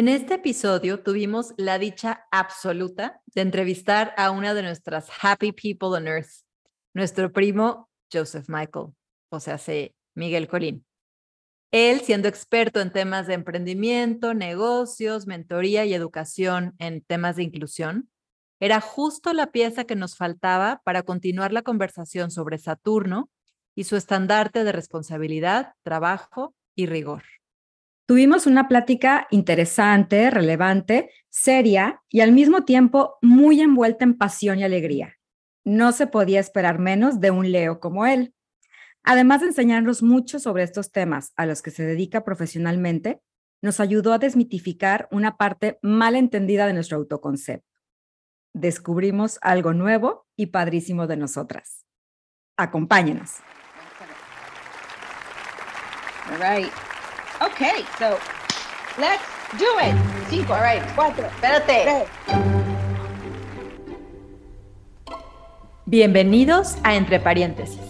En este episodio tuvimos la dicha absoluta de entrevistar a una de nuestras happy people on earth, nuestro primo Joseph Michael, o sea, Miguel Colín. Él, siendo experto en temas de emprendimiento, negocios, mentoría y educación en temas de inclusión, era justo la pieza que nos faltaba para continuar la conversación sobre Saturno y su estandarte de responsabilidad, trabajo y rigor. Tuvimos una plática interesante, relevante, seria y al mismo tiempo muy envuelta en pasión y alegría. No se podía esperar menos de un Leo como él. Además de enseñarnos mucho sobre estos temas a los que se dedica profesionalmente, nos ayudó a desmitificar una parte mal entendida de nuestro autoconcepto. Descubrimos algo nuevo y padrísimo de nosotras. Acompáñenos. All Okay, so let's do it. Cinco, all right, cuatro, espérate. Bienvenidos a Entre Paréntesis.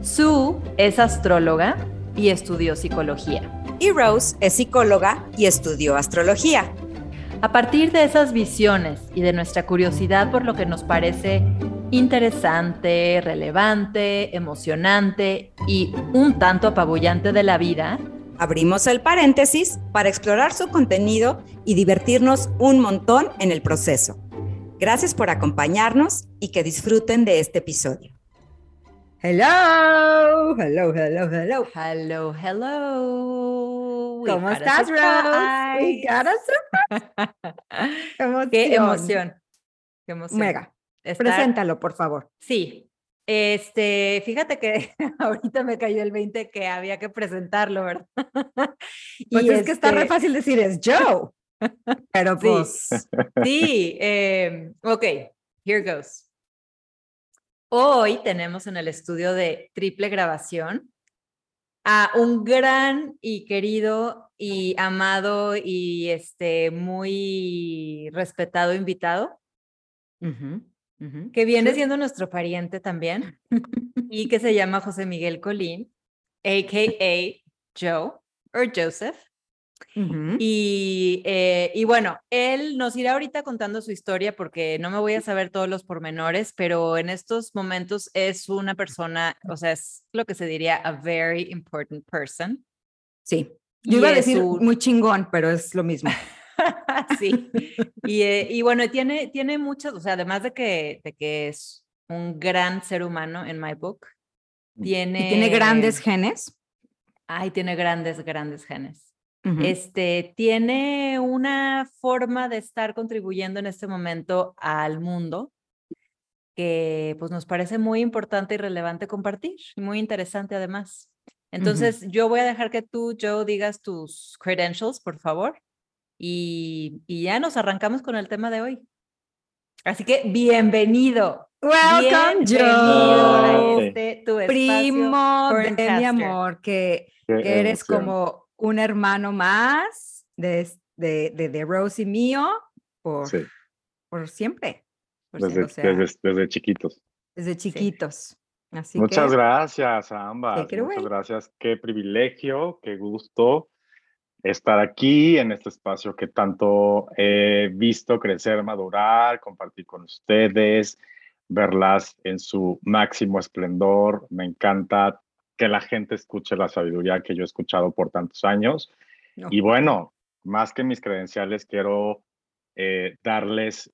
Sue es astróloga y estudió psicología. Y Rose es psicóloga y estudió astrología. A partir de esas visiones y de nuestra curiosidad por lo que nos parece interesante, relevante, emocionante y un tanto apabullante de la vida, Abrimos el paréntesis para explorar su contenido y divertirnos un montón en el proceso. Gracias por acompañarnos y que disfruten de este episodio. Hello, hello, hello, hello. Hello, hello. ¿Cómo estás, Rose? Qué emoción. Qué emoción. Mega. Preséntalo, por favor. Sí, este, fíjate que ahorita me cayó el 20 que había que presentarlo, ¿verdad? Pues y es que está re este fácil decir es Joe. Pero pues. Sí, em, ok, here goes. Hoy tenemos en el estudio de triple grabación a un gran y querido y amado y este muy respetado invitado que viene siendo nuestro pariente también y que se llama José Miguel Colín, a.k.a. Joe o Joseph. y, eh, y, bueno, él nos irá ahorita contando su historia porque no me voy a saber todos los pormenores, pero en estos momentos es una persona, o sea, es lo que se diría a very important person. Sí, yo iba a decir muy chingón, pero es lo mismo. sí. Y, eh, y, bueno, tiene, tiene muchas, o sea, además de que, de que es un gran ser humano en my book, tiene... ¿Y tiene grandes genes? Ay, tiene grandes, grandes genes. Este tiene una forma de estar contribuyendo en este momento al mundo que pues nos parece muy importante y relevante compartir, muy interesante además. Entonces, yo voy a dejar que tú, Joe, digas tus credentials, por favor. Y, ya nos arrancamos con el tema de hoy. Así que bienvenido. Welcome, Joe. Este, tu Primo de mi amor, que, que eres como un hermano más de, de, de, Rose y mío por, por siempre. desde, chiquitos. Desde chiquitos. Así Muchas gracias a ambas. Muchas gracias. Qué privilegio, qué gusto estar aquí en este espacio que tanto he visto crecer, madurar, compartir con ustedes, verlas en su máximo esplendor. Me encanta que la gente escuche la sabiduría que yo he escuchado por tantos años. Y bueno, más que mis credenciales, quiero eh, darles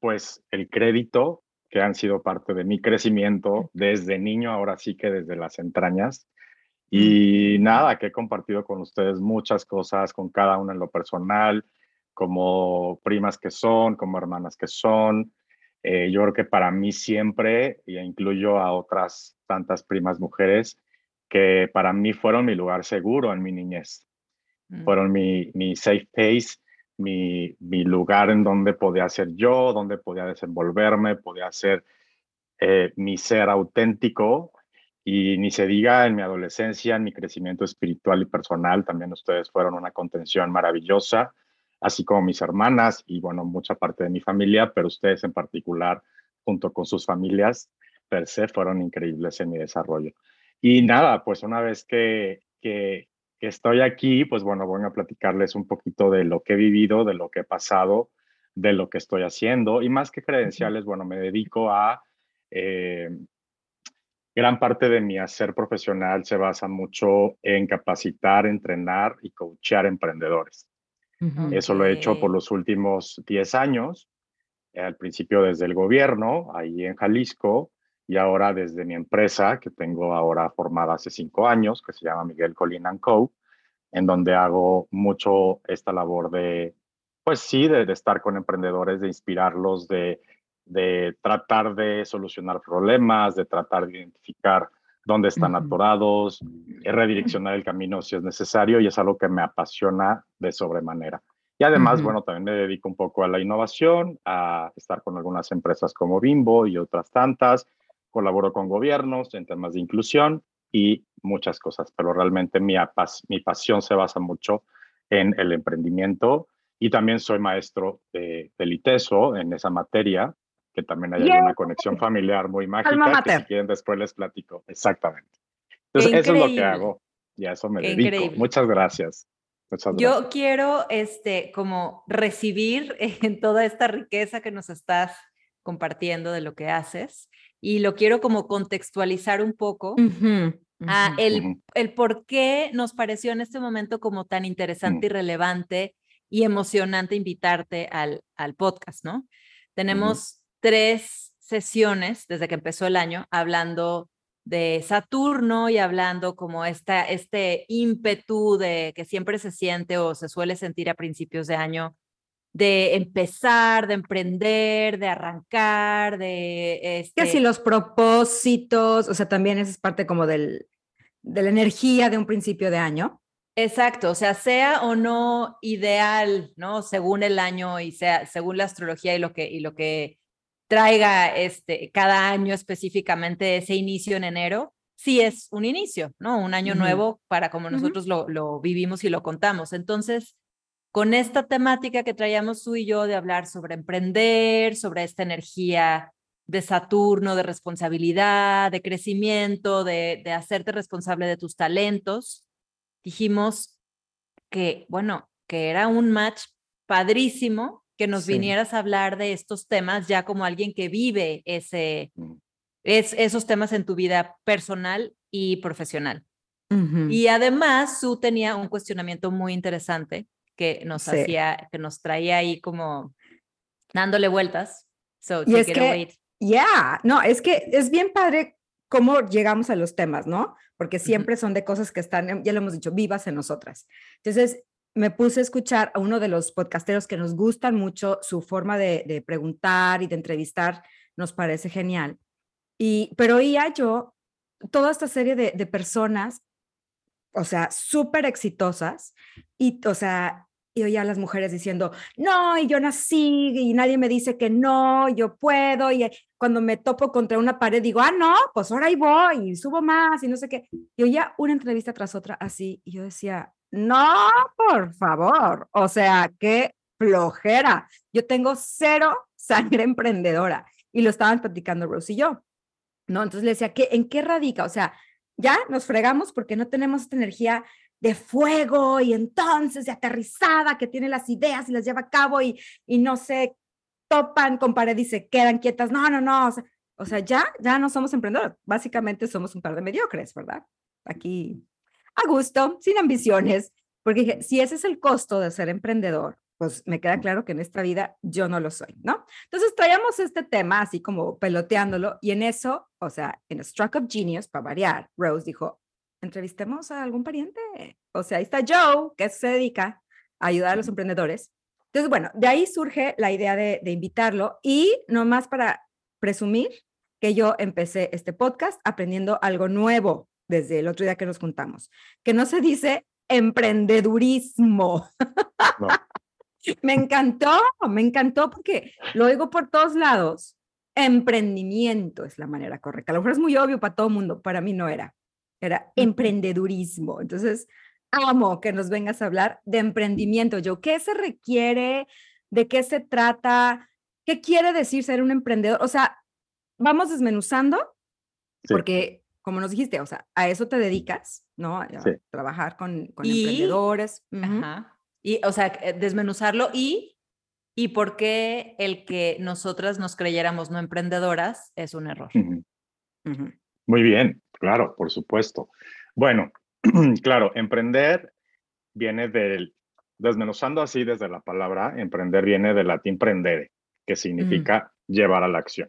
pues el crédito que han sido parte de mi crecimiento desde niño, ahora sí que desde las entrañas. Y nada, que he compartido con ustedes muchas cosas, con cada una en lo personal, como primas que son, como hermanas que son. Eh, yo creo que para mí siempre, y incluyo a otras tantas primas mujeres, que para mí fueron mi lugar seguro en mi niñez. Mm. Fueron mi, mi safe place, mi, mi, lugar en donde podía ser yo, donde podía desenvolverme, podía ser eh, mi ser auténtico y ni se diga en mi adolescencia, en mi crecimiento espiritual y personal, también ustedes fueron una contención maravillosa, así como mis hermanas y bueno, mucha parte de mi familia, pero ustedes en particular, junto con sus familias, per se, fueron increíbles en mi desarrollo. Y nada, pues una vez que, que, que estoy aquí, pues bueno, voy a platicarles un poquito de lo que he vivido, de lo que he pasado, de lo que estoy haciendo y más que credenciales, bueno, me dedico a... Eh, gran parte de mi hacer profesional se basa mucho en capacitar, entrenar y coachear emprendedores. Eso lo he hecho por los últimos 10 años, al principio desde el gobierno, ahí en Jalisco, y ahora desde mi empresa, que tengo ahora formada hace cinco años, que se llama Miguel Colin Co., en donde hago mucho esta labor de, pues sí, de, estar con emprendedores, de inspirarlos, de, de, tratar de solucionar problemas, de tratar de identificar dónde están atorados, redireccionar el camino si es necesario, y es algo que me apasiona de sobremanera. Y además, bueno, también me dedico un poco a la innovación, a estar con algunas empresas como Bimbo y otras tantas, colaboro con gobiernos en temas de inclusión y muchas cosas, pero realmente mi, mi pasión se basa mucho en el emprendimiento y también soy maestro de, del ITESO en esa materia, que también hay una conexión familiar muy mágica, que si quieren después les platico. Exactamente. Entonces, eso es lo que hago y a eso me dedico. Muchas gracias. Muchas gracias. Yo quiero este, como recibir en toda esta riqueza que nos estás compartiendo de lo que haces y lo quiero como contextualizar un poco a el, el por qué nos pareció en este momento como tan interesante y relevante y emocionante invitarte al, al podcast, ¿no? Tenemos tres sesiones desde que empezó el año hablando de Saturno y hablando como esta, este ímpetu de que siempre se siente o se suele sentir a principios de año de empezar, de emprender, de arrancar, de... Este... Casi los propósitos, o sea, también esa es parte como del, de la energía de un principio de año. Exacto, o sea, sea o no ideal, ¿no? Según el año y sea según la astrología y lo que, y lo que traiga este, cada año específicamente ese inicio en enero, sí es un inicio, ¿no? Un año nuevo para como nosotros lo, lo vivimos y lo contamos. Entonces, con esta temática que traíamos tú y yo de hablar sobre emprender, sobre esta energía de Saturno, de responsabilidad, de crecimiento, de, de hacerte responsable de tus talentos, dijimos que, bueno, que era un match padrísimo que nos vinieras a hablar de estos temas ya como alguien que vive ese, mm. es, esos temas en tu vida personal y profesional. Y además, Su tenía un cuestionamiento muy interesante que nos hacía, que nos traía ahí como dándole vueltas. So, y es que, ya, no, es que es bien padre cómo llegamos a los temas, ¿no? Porque siempre son de cosas que están, ya lo hemos dicho, vivas en nosotras. Entonces, me puse a escuchar a uno de los podcasteros que nos gustan mucho, su forma de, de preguntar y de entrevistar nos parece genial. Y, pero oía yo toda esta serie de, de personas, o sea, súper exitosas, y, o sea, y oía a las mujeres diciendo, no, y yo nací y nadie me dice que no, yo puedo, y cuando me topo contra una pared digo, ah, no, pues ahora ahí voy y subo más y no sé qué. Y oía una entrevista tras otra así, y yo decía, no, por favor, o sea, qué flojera. Yo tengo cero sangre emprendedora y lo estaban platicando Rose y yo. ¿No? Entonces le decía, ¿qué, ¿en qué radica? O sea, ya nos fregamos porque no tenemos esta energía de fuego y entonces de aterrizada que tiene las ideas y las lleva a cabo y, y no se topan con pared y se quedan quietas. No, no, no. O sea, ya, ya no somos emprendedores. Básicamente somos un par de mediocres, ¿verdad? Aquí a gusto, sin ambiciones, porque si ese es el costo de ser emprendedor, pues me queda claro que en esta vida yo no lo soy, ¿no? Entonces traíamos este tema así como peloteándolo y en eso, o sea, en Struck of Genius, para variar, Rose dijo, entrevistemos a algún pariente. O sea, ahí está Joe, que se dedica a ayudar a los emprendedores. Entonces, bueno, de ahí surge la idea de, invitarlo y nomás para presumir que yo empecé este podcast aprendiendo algo nuevo desde el otro día que nos juntamos, que no se dice emprendedurismo. me encantó, me encantó porque lo oigo por todos lados. Emprendimiento es la manera correcta. A lo mejor es muy obvio para todo el mundo, para mí no era era emprendedurismo. Entonces, amo que nos vengas a hablar de emprendimiento. Yo, ¿qué se requiere? ¿De qué se trata? ¿Qué quiere decir ser un emprendedor? O sea, vamos desmenuzando, porque como nos dijiste, o sea, a eso te dedicas, ¿no? A trabajar con, con emprendedores. Ajá. Y, o sea, eh, desmenuzarlo y, y por qué el que nosotras nos creyéramos no emprendedoras es un error. Muy bien, claro, por supuesto. Bueno, claro, emprender viene del, desmenuzando así desde la palabra, emprender viene del latín prendere, que significa llevar a la acción.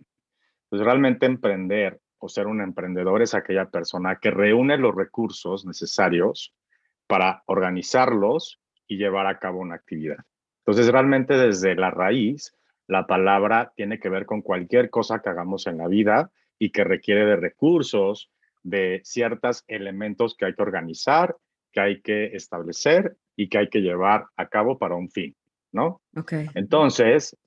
Pues realmente emprender o ser un emprendedor es aquella persona que reúne los recursos necesarios para organizarlos y llevar a cabo una actividad. Entonces, realmente desde la raíz, la palabra tiene que ver con cualquier cosa que hagamos en la vida y que requiere de recursos, de ciertos elementos que hay que organizar, que hay que establecer y que hay que llevar a cabo para un fin, ¿no? Okay. Entonces,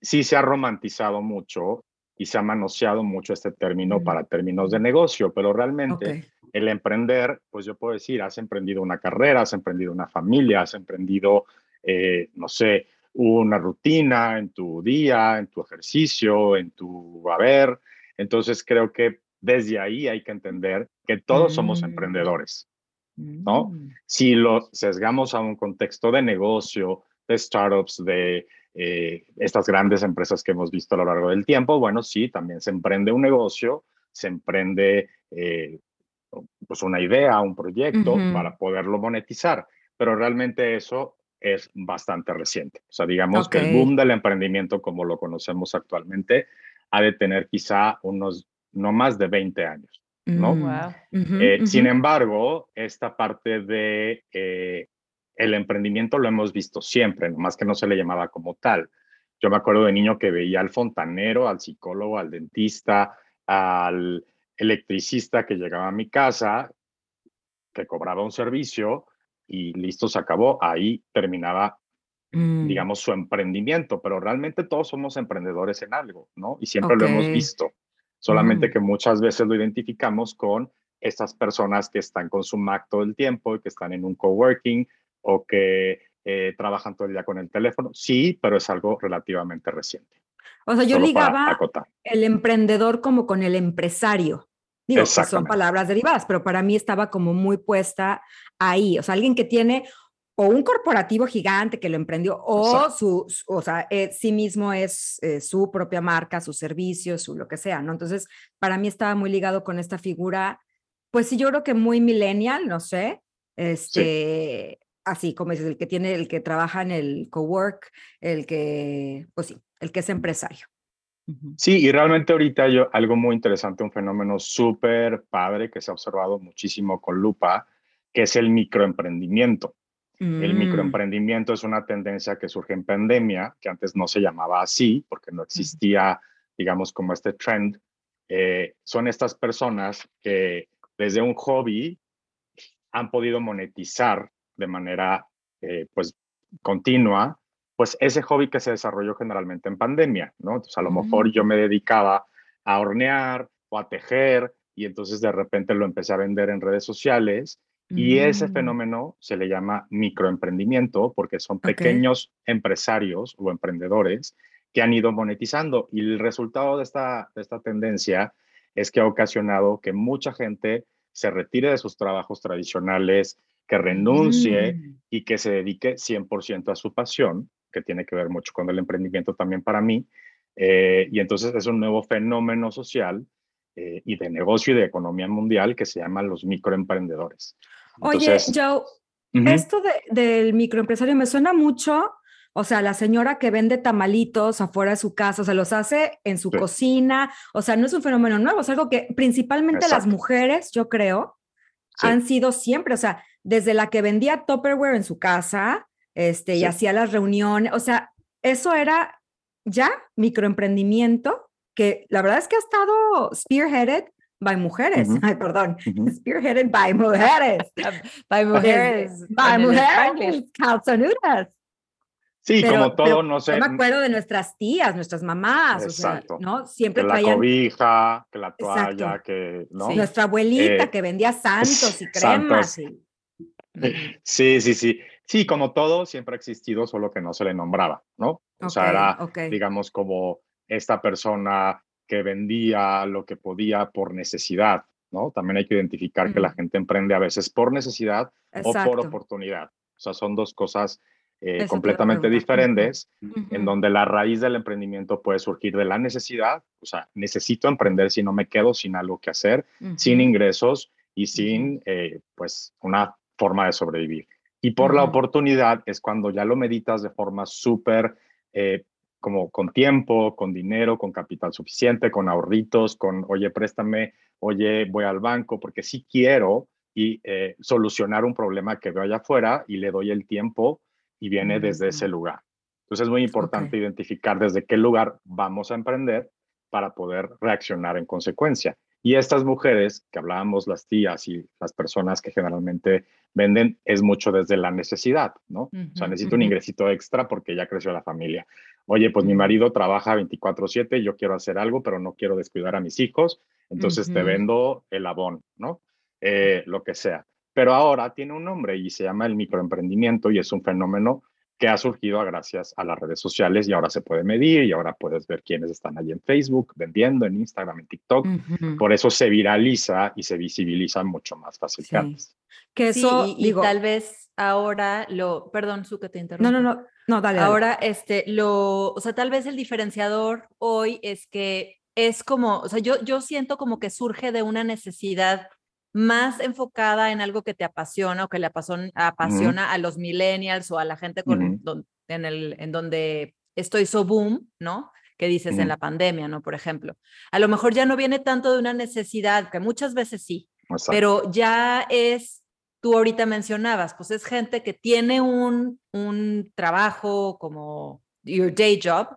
sí se ha romantizado mucho y se ha manoseado mucho este término mm. para términos de negocio, pero realmente el emprender, pues yo puedo decir, has emprendido una carrera, has emprendido una familia, has emprendido, eh, no sé, una rutina en tu día, en tu ejercicio, en tu haber. Entonces creo que desde ahí hay que entender que todos somos mm. emprendedores, ¿no? Mm. Si lo sesgamos a un contexto de negocio, de startups, de eh, estas grandes empresas que hemos visto a lo largo del tiempo, bueno, sí, también se emprende un negocio, se emprende eh, pues una idea, un proyecto para poderlo monetizar, pero realmente eso es bastante reciente. O sea, digamos que el boom del emprendimiento como lo conocemos actualmente ha de tener quizá unos no más de 20 años. ¿no? Mm. Eh, sin embargo, esta parte de el emprendimiento lo hemos visto siempre, más que no se le llamaba como tal. Yo me acuerdo de niño que veía al fontanero, al psicólogo, al dentista, al electricista que llegaba a mi casa, que cobraba un servicio y listo, se acabó. Ahí terminaba, mm. digamos, su emprendimiento, pero realmente todos somos emprendedores en algo, ¿no? Y siempre lo hemos visto. Solamente mm. que muchas veces lo identificamos con estas personas que están con su Mac todo el tiempo y que están en un coworking o que eh, trabajan todo el día con el teléfono. Sí, pero es algo relativamente reciente. O sea, yo ligaba el emprendedor como con el empresario. Digo, que son palabras derivadas, pero para mí estaba como muy puesta ahí. O sea, alguien que tiene o un corporativo gigante que lo emprendió, o su, o sea, eh, sí mismo es eh, su propia marca, sus servicios, su lo que sea, ¿no? Entonces, para mí estaba muy ligado con esta figura, pues sí, yo creo que muy millennial, no sé, este, así como es el que tiene, el que trabaja en el cowork, el que, pues sí, el que es empresario. Sí, y realmente ahorita yo, algo muy interesante, un fenómeno súper padre que se ha observado muchísimo con lupa, que es el microemprendimiento. El mm. microemprendimiento es una tendencia que surge en pandemia, que antes no se llamaba así, porque no existía, digamos, como este trend. Eh, son estas personas que desde un hobby han podido monetizar de manera eh, pues continua, pues ese hobby que se desarrolló generalmente en pandemia, ¿no? Entonces a lo mejor yo me dedicaba a hornear o a tejer y entonces de repente lo empecé a vender en redes sociales y ese mm. fenómeno se le llama microemprendimiento porque son pequeños empresarios o emprendedores que han ido monetizando y el resultado de esta, de esta tendencia es que ha ocasionado que mucha gente se retire de sus trabajos tradicionales, que renuncie mm. y que se dedique 100% a su pasión, que tiene que ver mucho con el emprendimiento también para mí. Eh, y entonces es un nuevo fenómeno social eh, y de negocio y de economía mundial que se llama los microemprendedores. Oye, Joe, esto del microempresario me suena mucho, o sea, la señora que vende tamalitos afuera de su casa, o sea, los hace en su cocina, o sea, no es un fenómeno nuevo, es algo que principalmente las mujeres, yo creo, han sido siempre, o sea, desde la que vendía Tupperware en su casa, este, y hacía las reuniones, o sea, eso era ya microemprendimiento que la verdad es que ha estado spearheaded by mujeres, ay, perdón, spearheaded by mujeres, by mujeres, by mujeres, calzonudas. Sí, como todo, no sé. Yo me acuerdo de nuestras tías, nuestras mamás, Exacto. o sea, ¿no? Siempre que la cobija, que la toalla, que, ¿no? Nuestra abuelita eh, que vendía santos y cremas. Y... Sí, sí, sí. Sí, como todo, siempre ha existido, solo que no se le nombraba, ¿no? O sea, era, digamos, como esta persona que vendía lo que podía por necesidad, ¿no? También hay que identificar que la gente emprende a veces por necesidad o por oportunidad. O sea, son dos cosas eh, completamente diferentes, en donde la raíz del emprendimiento puede surgir de la necesidad, o sea, necesito emprender si no me quedo sin algo que hacer, sin ingresos y sin, eh, pues, una forma de sobrevivir. Y por la oportunidad es cuando ya lo meditas de forma súper, eh, como con tiempo, con dinero, con capital suficiente, con ahorritos, con, oye, préstame, oye, voy al banco, porque sí quiero y solucionar un problema que veo allá afuera y le doy el tiempo y viene desde ese lugar. Entonces es muy importante identificar desde qué lugar vamos a emprender para poder reaccionar en consecuencia. Y estas mujeres que hablábamos, las tías y las personas que generalmente venden, es mucho desde la necesidad, ¿no? o sea, necesito un ingresito extra porque ya creció la familia. Oye, pues mi marido trabaja 24/7, yo quiero hacer algo, pero no quiero descuidar a mis hijos, entonces te vendo el abón, ¿no? Eh, lo que sea pero ahora tiene un nombre y se llama el microemprendimiento y es un fenómeno que ha surgido gracias a las redes sociales y ahora se puede medir y ahora puedes ver quiénes están allí en Facebook vendiendo, en Instagram, en TikTok. Por eso se viraliza y se visibiliza mucho más fácil que antes. Que eso, y, tal vez ahora lo, perdón, su que te interrumpo. No, no, no, no, dale. Ahora, este, lo, o sea, tal vez el diferenciador hoy es que es como, o sea, yo, yo siento como que surge de una necesidad más enfocada en algo que te apasiona o que le apasiona, a los millennials o a la gente con, en, el, en donde estoy so boom, ¿no? Que dices en la pandemia, ¿no? Por ejemplo. A lo mejor ya no viene tanto de una necesidad, que muchas veces sí, pero ya es, tú ahorita mencionabas, pues es gente que tiene un, un trabajo como your day job,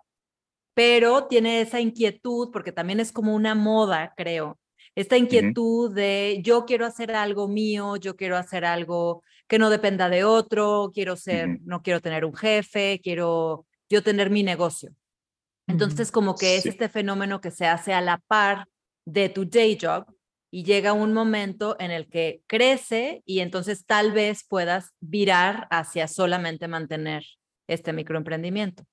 pero tiene esa inquietud, porque también es como una moda, creo, esta inquietud de yo quiero hacer algo mío, yo quiero hacer algo que no dependa de otro, quiero ser, no quiero tener un jefe, quiero yo tener mi negocio. Entonces, como que es este fenómeno que se hace a la par de tu day job y llega un momento en el que crece y entonces tal vez puedas virar hacia solamente mantener este microemprendimiento.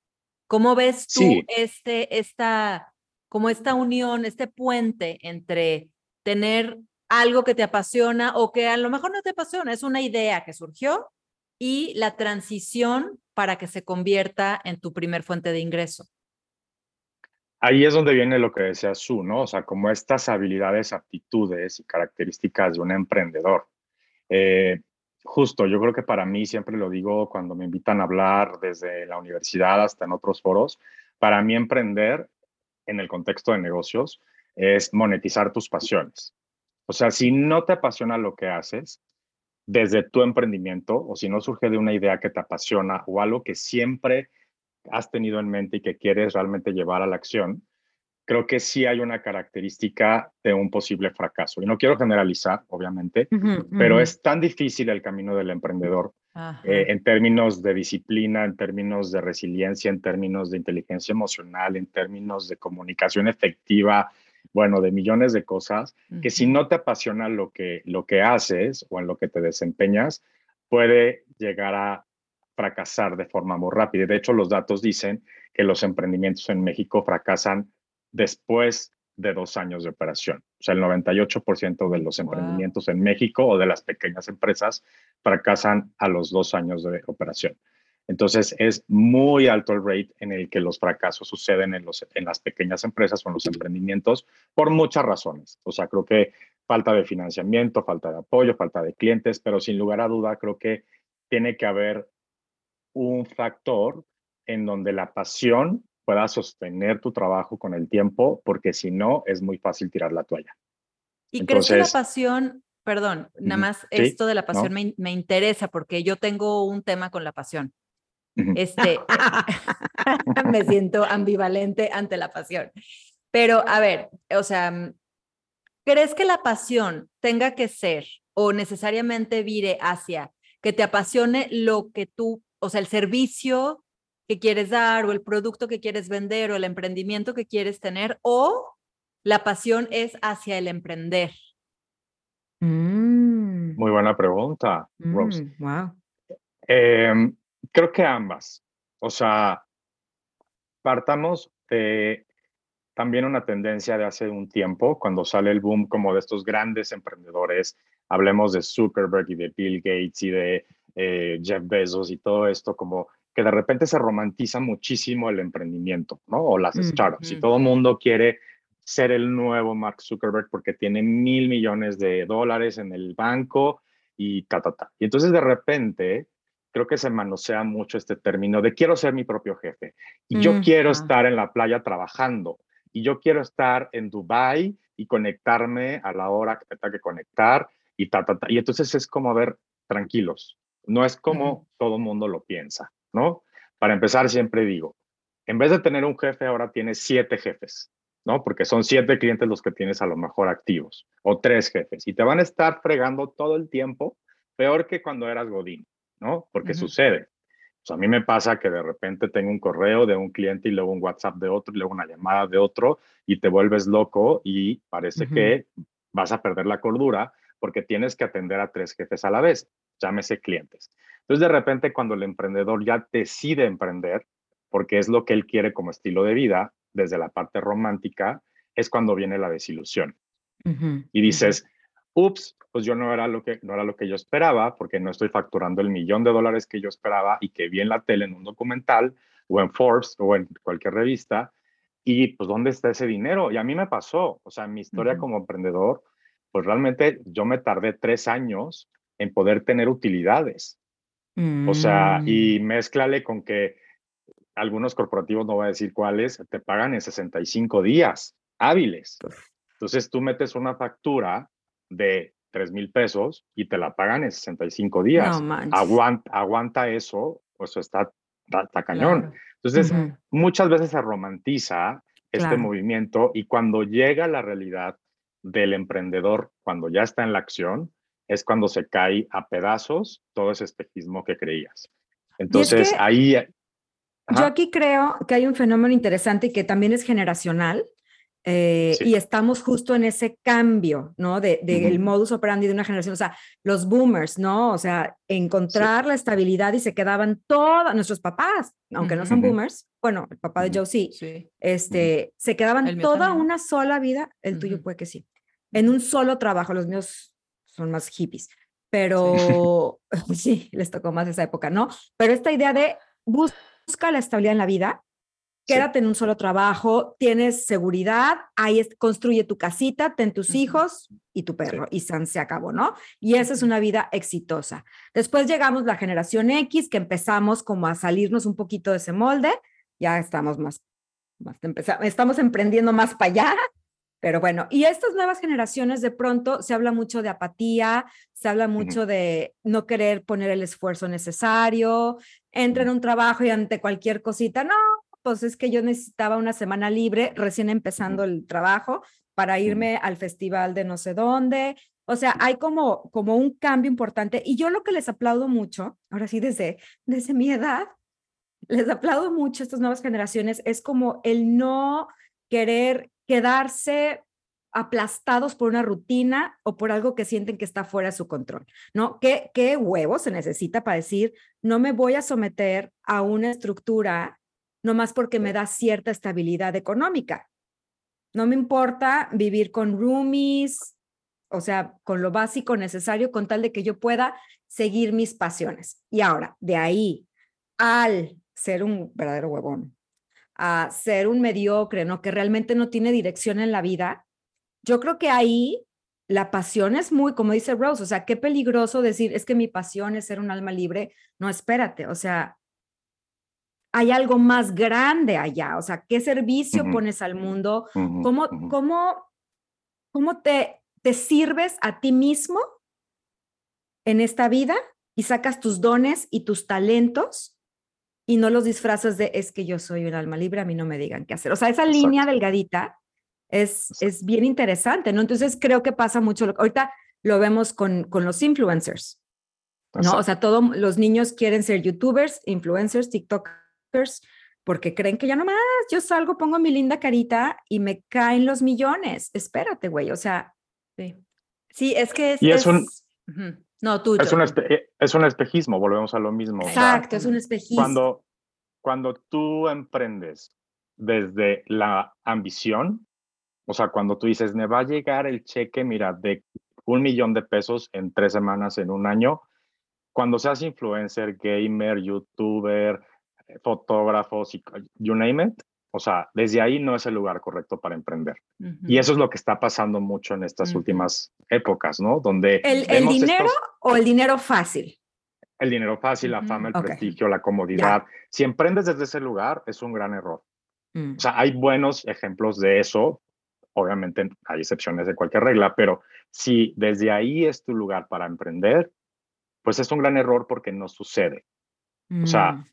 ¿Cómo ves tú este, esta, como esta unión, este puente entre tener algo que te apasiona o que a lo mejor no te apasiona, es una idea que surgió y la transición para que se convierta en tu primer fuente de ingreso. Ahí es donde viene lo que decía Su, ¿no? O sea, como estas habilidades, aptitudes y características de un emprendedor. Eh, justo, yo creo que para mí, siempre lo digo cuando me invitan a hablar desde la universidad hasta en otros foros, para mí emprender en el contexto de negocios es monetizar tus pasiones. O sea, si no te apasiona lo que haces desde tu emprendimiento o si no surge de una idea que te apasiona o algo que siempre has tenido en mente y que quieres realmente llevar a la acción, creo que sí hay una característica de un posible fracaso. Y no quiero generalizar, obviamente, pero es tan difícil el camino del emprendedor eh, en términos de disciplina, en términos de resiliencia, en términos de inteligencia emocional, en términos de comunicación efectiva, bueno, de millones de cosas, que si no te apasiona lo que, lo que haces o en lo que te desempeñas, puede llegar a fracasar de forma muy rápida. De hecho, los datos dicen que los emprendimientos en México fracasan después de dos años de operación. O sea, el 98% de los emprendimientos en México o de las pequeñas empresas fracasan a los dos años de operación. Entonces, es muy alto el rate en el que los fracasos suceden en, los, en las pequeñas empresas o en los emprendimientos por muchas razones. O sea, creo que falta de financiamiento, falta de apoyo, falta de clientes, pero sin lugar a duda creo que tiene que haber un factor en donde la pasión pueda sostener tu trabajo con el tiempo, porque si no, es muy fácil tirar la toalla. ¿Y crees que la pasión, perdón, nada más esto de la pasión me, me, interesa porque yo tengo un tema con la pasión. Este, me siento ambivalente ante la pasión. Pero, a ver, o sea, mm, ¿crees que la pasión tenga que ser o necesariamente vire hacia que te apasione lo que tú, o sea, el servicio que quieres dar o el producto que quieres vender o el emprendimiento que quieres tener o la pasión es hacia el emprender? Mm. Muy buena pregunta, Rose. Mm, wow. Em, Creo que ambas. O sea, partamos de también una tendencia de hace un tiempo, cuando sale el boom como de estos grandes emprendedores, hablemos de Zuckerberg y de Bill Gates y de eh, Jeff Bezos y todo esto, como que de repente se romantiza muchísimo el emprendimiento, ¿no? O las startups. Y todo el mundo quiere ser el nuevo Mark Zuckerberg porque tiene mil millones de dólares en el banco y ta, ta, ta. Y entonces de repente creo que se manosea mucho este término de quiero ser mi propio jefe y yo quiero estar en la playa trabajando y yo quiero estar en Dubai y conectarme a la hora que tenga que conectar y ta, ta, ta. Y entonces es como ver, tranquilos, no es como todo el mundo lo piensa, ¿no? Para empezar, siempre digo, en vez de tener un jefe, ahora tienes siete jefes, ¿no? Porque son siete clientes los que tienes a lo mejor activos, o tres jefes, y te van a estar fregando todo el tiempo, peor que cuando eras Godín, ¿no? Porque sucede. a mí me pasa que de repente tengo un correo de un cliente y luego un WhatsApp de otro y luego una llamada de otro y te vuelves loco y parece que vas a perder la cordura porque tienes que atender a tres jefes a la vez llámese clientes. Entonces, de repente, cuando el emprendedor ya decide emprender, porque es lo que él quiere como estilo de vida, desde la parte romántica, es cuando viene la desilusión. y dices, ups, pues yo no era, lo que, no era lo que yo esperaba, porque no estoy facturando el millón de dólares que yo esperaba y que vi en la tele, en un documental, o en Forbes, o en cualquier revista, y pues, ¿dónde está ese dinero? Y a mí me pasó, o sea, mi historia como emprendedor, pues realmente yo me tardé tres años en poder tener utilidades. O sea, mm. y mézclale con que algunos corporativos, no voy a decir cuáles, te pagan en 65 días hábiles. Entonces tú metes una factura de 3 mil pesos y te la pagan en 65 días. aguanta, aguanta eso, pues está, está, cañón. Entonces, muchas veces se romantiza este movimiento y cuando llega la realidad del emprendedor, cuando ya está en la acción, es cuando se cae a pedazos todo ese espejismo que creías. Entonces ahí... Yo aquí creo que hay un fenómeno interesante que también es generacional. Eh, y estamos justo en ese cambio, ¿no? De, del modus operandi de una generación, o sea, los boomers, ¿no? O sea, encontrar la estabilidad y se quedaban todos, nuestros papás, aunque no son boomers, bueno, el papá de Joe sí, este, se quedaban toda una sola vida, el tuyo puede que sí, en un solo trabajo, los míos son más hippies, pero sí. les tocó más esa época, ¿no? Pero esta idea de busca la estabilidad en la vida, quédate en un solo trabajo, tienes seguridad, ahí construye tu casita, ten tus hijos y tu perro, y se acabó, ¿no? Y esa es una vida exitosa. Después llegamos la generación X, que empezamos como a salirnos un poquito de ese molde, ya estamos más, más estamos emprendiendo más para allá, pero bueno, y estas nuevas generaciones de pronto se habla mucho de apatía, se habla mucho de no querer poner el esfuerzo necesario, entra en un trabajo y ante cualquier cosita, no, pues es que yo necesitaba una semana libre recién empezando el trabajo para irme al festival de no sé dónde. O sea, hay como, como un cambio importante y yo lo que les aplaudo mucho, ahora sí desde, desde mi edad, les aplaudo mucho a estas nuevas generaciones, es como el no querer quedarse aplastados por una rutina o por algo que sienten que está fuera de su control, ¿no? ¿Qué, qué huevo se necesita para decir, no me voy a someter a una estructura nomás porque me da cierta estabilidad económica? No me importa vivir con roomies, o sea, con lo básico necesario con tal de que yo pueda seguir mis pasiones. Y ahora, de ahí al ser un verdadero huevón, a ser un mediocre, ¿no? Que realmente no tiene dirección en la vida, yo creo que ahí la pasión es muy, como dice Rose, o sea, qué peligroso decir, es que mi pasión es ser un alma libre. No, espérate, o sea, hay algo más grande allá, o sea, ¿qué servicio pones al mundo? ¿Cómo, cómo, cómo te, te sirves a ti mismo en esta vida y sacas tus dones y tus talentos y no los disfrazas de es que yo soy un alma libre, a mí no me digan qué hacer. O sea, esa línea delgadita es, es bien interesante, ¿no? Entonces creo que pasa mucho, ahorita lo vemos con, con los influencers, ¿no? O sea, todos los niños quieren ser youtubers, influencers, tiktokers, porque creen que ya nomás yo salgo, pongo mi linda carita y me caen los millones. Espérate, güey, o sea. Sí, sí es que es... Y es, un... No, tú. Es un, eh, es un espejismo, volvemos a lo mismo. Exacto, es un espejismo. Cuando, cuando tú emprendes desde la ambición, o sea, cuando tú dices, me va a llegar el cheque, mira, de un millón de pesos en tres semanas, en un año, cuando seas influencer, gamer, youtuber, eh, fotógrafo, you name it, o sea, desde ahí no es el lugar correcto para emprender. Y eso es lo que está pasando mucho en estas últimas épocas, ¿no? Donde... ¿El, dinero o el dinero fácil? El dinero fácil, la fama, el prestigio, la comodidad. Si emprendes desde ese lugar, es un gran error. Mm. O sea, hay buenos ejemplos de eso. Obviamente hay excepciones de cualquier regla, pero si desde ahí es tu lugar para emprender, pues es un gran error porque no sucede. O sea, mm.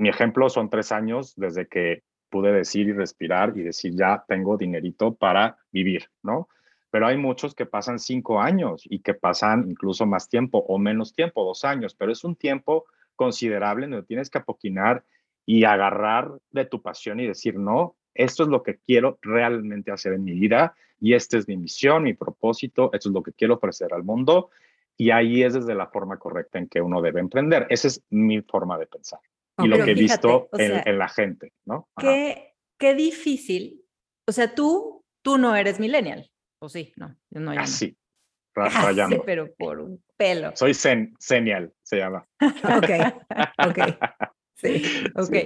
Mi ejemplo son tres años desde que pude decir y respirar y decir, ya tengo dinerito para vivir, ¿no? Pero hay muchos que pasan cinco años y que pasan incluso más tiempo o menos tiempo, dos años, pero es un tiempo considerable donde tienes que apoquinar y agarrar de tu pasión y decir, no, esto es lo que quiero realmente hacer en mi vida y esta es mi misión, mi propósito, esto es lo que quiero ofrecer al mundo y ahí es desde la forma correcta en que uno debe emprender. Esa es mi forma de pensar y lo que he visto en, la gente, ¿no? Qué, qué difícil. O sea, tú, tú no eres millennial, ¿o sí? No, yo no. sí, rayando. pero por un pelo. Soy sen, senial, se llama. ok, ok. Sí, ok.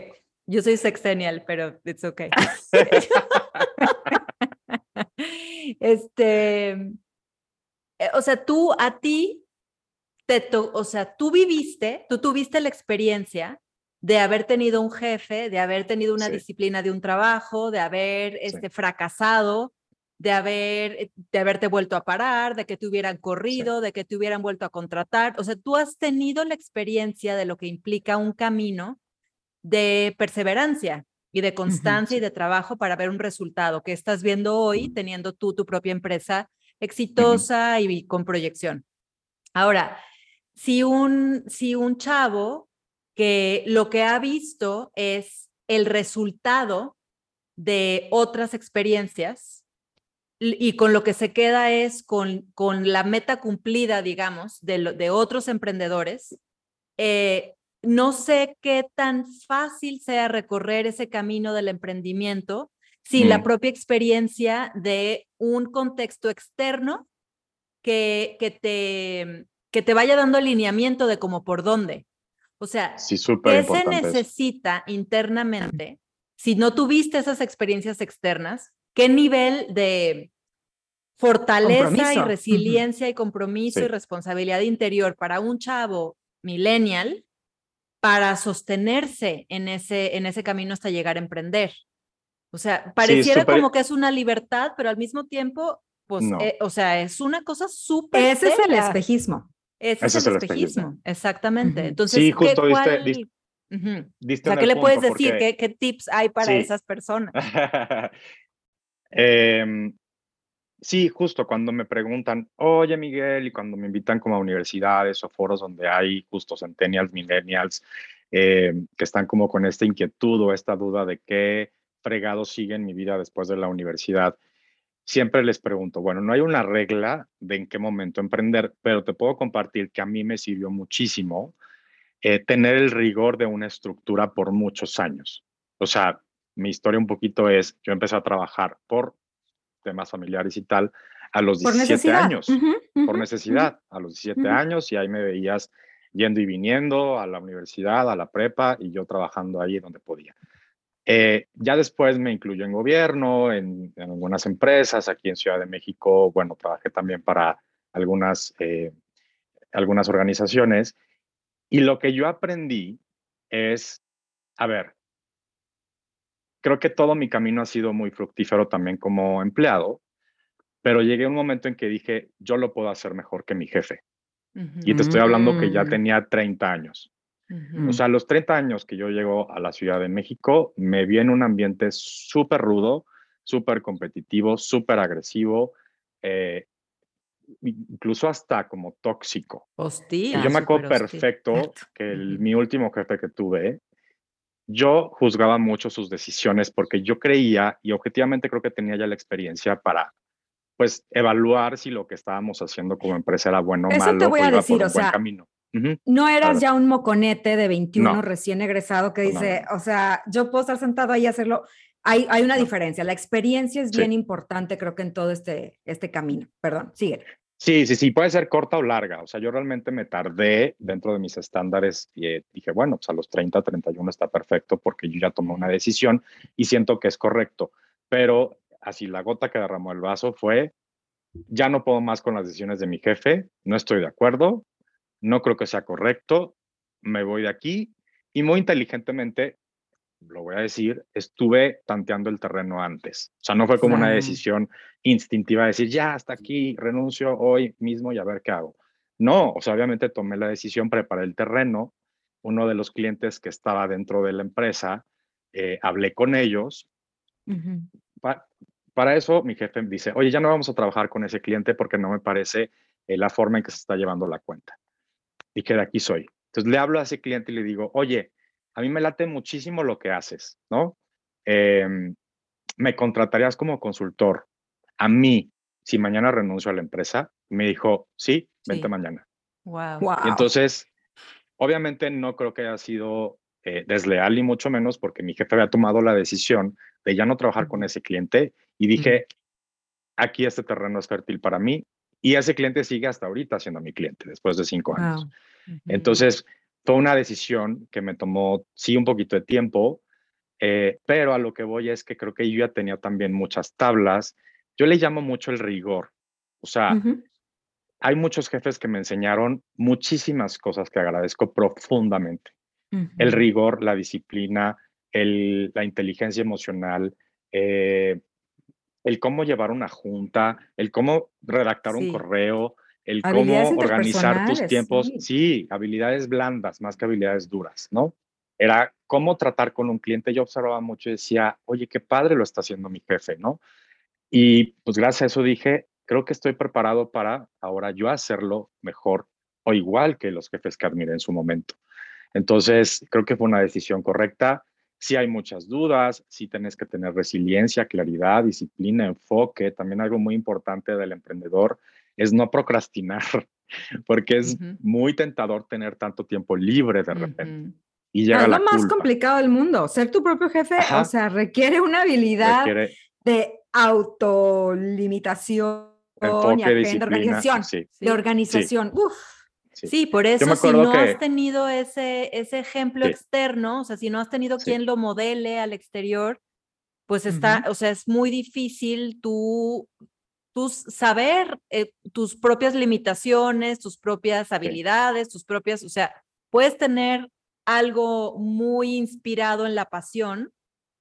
Yo soy sexennial, pero it's okay. este, eh, o sea, tú a ti, te o sea, tú viviste, tú tuviste la experiencia de haber tenido un jefe, de haber tenido una disciplina de un trabajo, de haber este, fracasado, de, haber, eh, de haberte vuelto a parar, de que te hubieran corrido, de que te hubieran vuelto a contratar. O sea, tú has tenido la experiencia de lo que implica un camino de perseverancia y de constancia y de trabajo para ver un resultado que estás viendo hoy teniendo tú tu propia empresa exitosa y con proyección. Ahora, si un, si un chavo que lo que ha visto es el resultado de otras experiencias y con lo que se queda es con, con la meta cumplida, digamos, de, de otros emprendedores. Eh, no sé qué tan fácil sea recorrer ese camino del emprendimiento sin la mm. propia experiencia de un contexto externo que, que, te, que te vaya dando alineamiento de cómo por dónde. O sea, ¿qué se necesita internamente si no tuviste esas experiencias externas? ¿Qué nivel de fortaleza y resiliencia y compromiso y responsabilidad interior para un chavo millennial para sostenerse en ese, en ese camino hasta llegar a emprender? O sea, pareciera como que es una libertad, pero al mismo tiempo, pues, eh, o sea, es una cosa súper. Ese es el espejismo. Ese, es el espejismo, exactamente. Entonces, sí, justo ¿qué, ¿qué le puedes decir? ¿Qué, tips hay para esas personas? Em, sí, justo cuando me preguntan, oye Miguel, y cuando me invitan como a universidades o foros donde hay justo centennials, millennials, em, que están como con esta inquietud o esta duda de qué fregado sigue en mi vida después de la universidad siempre les pregunto, bueno, no hay una regla de en qué momento emprender, pero te puedo compartir que a mí me sirvió muchísimo eh, tener el rigor de una estructura por muchos años. O sea, mi historia un poquito es, yo empecé a trabajar por temas familiares y tal a los 17 años, por necesidad, a los 17 años y ahí me veías yendo y viniendo a la universidad, a la prepa y yo trabajando ahí donde podía. Eh, ya después me incluyó en gobierno, en, algunas empresas, aquí en Ciudad de México, bueno, trabajé también para algunas, eh, algunas organizaciones. Y lo que yo aprendí es, a ver, creo que todo mi camino ha sido muy fructífero también como empleado, pero llegué a un momento en que dije, yo lo puedo hacer mejor que mi jefe. Y te estoy hablando que ya mm. tenía 30 años. O sea, a los 30 años que yo llego a la Ciudad de México, me vi en un ambiente súper rudo, súper competitivo, súper agresivo, eh, incluso hasta como tóxico. Hostia. yo me acuerdo perfecto que mi último jefe que tuve, yo juzgaba mucho sus decisiones porque yo creía y objetivamente creo que tenía ya la experiencia para pues evaluar si lo que estábamos haciendo como empresa era bueno o malo te voy a decir, o sea, camino no eras ya un moconete de 21 recién egresado que dice, o sea, yo puedo estar sentado ahí y hacerlo. hay, hay una diferencia. La experiencia es bien importante, creo que en todo este, este camino. Perdón, sigue. Sí, sí, sí, puede ser corta o larga. O sea, yo realmente me tardé dentro de mis estándares y eh, dije, bueno, pues a los 30, 31 está perfecto porque yo ya tomé una decisión y siento que es correcto. Pero así la gota que derramó el vaso fue, ya no puedo más con las decisiones de mi jefe, no estoy de acuerdo, no creo que sea correcto, me voy de aquí y muy inteligentemente lo voy a decir, estuve tanteando el terreno antes. O sea, no fue como una decisión instintiva de decir, ya, hasta aquí, renuncio hoy mismo y a ver qué hago. No, o sea, obviamente tomé la decisión, preparé el terreno. Uno de los clientes que estaba dentro de la empresa, eh, hablé con ellos. para eso mi jefe dice, oye, ya no vamos a trabajar con ese cliente porque no me parece eh, la forma en que se está llevando la cuenta. Y que de aquí soy. Entonces le hablo a ese cliente y le digo, oye, a mí me late muchísimo lo que haces, ¿no? Em, me contratarías como consultor. A mí, si mañana renuncio a la empresa, me dijo, sí, vente mañana. Wow. Y entonces, obviamente no creo que haya sido eh, desleal, ni mucho menos, porque mi jefe había tomado la decisión de ya no trabajar con ese cliente y dije, aquí este terreno es fértil para mí. Y ese cliente sigue hasta ahorita siendo mi cliente, después de cinco años. Entonces, fue una decisión que me tomó, sí, un poquito de tiempo, eh, pero a lo que voy es que creo que yo ya tenía también muchas tablas. Yo le llamo mucho el rigor. O sea, hay muchos jefes que me enseñaron muchísimas cosas que agradezco profundamente. El rigor, la disciplina, el, la inteligencia emocional, eh, el cómo llevar una junta, el cómo redactar un correo, el cómo organizar tus tiempos, sí. habilidades blandas más que habilidades duras, ¿no? Era cómo tratar con un cliente. Yo observaba mucho y decía, oye, qué padre lo está haciendo mi jefe, ¿no? Y pues gracias a eso dije, creo que estoy preparado para ahora yo hacerlo mejor o igual que los jefes que admiré en su momento. Entonces, creo que fue una decisión correcta. Si hay muchas dudas, si tienes que tener resiliencia, claridad, disciplina, enfoque. También algo muy importante del emprendedor es no procrastinar, porque es muy tentador tener tanto tiempo libre de repente. Y llega es lo más complicado del mundo. Ser tu propio jefe, o sea, requiere una habilidad de autolimitación y agenda, organización. De organización. Sí. Por eso si no has tenido ese, ese ejemplo externo, o sea, si no has tenido quien lo modele al exterior, pues está, o sea, es muy difícil tú tú saber eh, tus propias limitaciones, tus propias habilidades, tus propias, o sea, puedes tener algo muy inspirado en la pasión,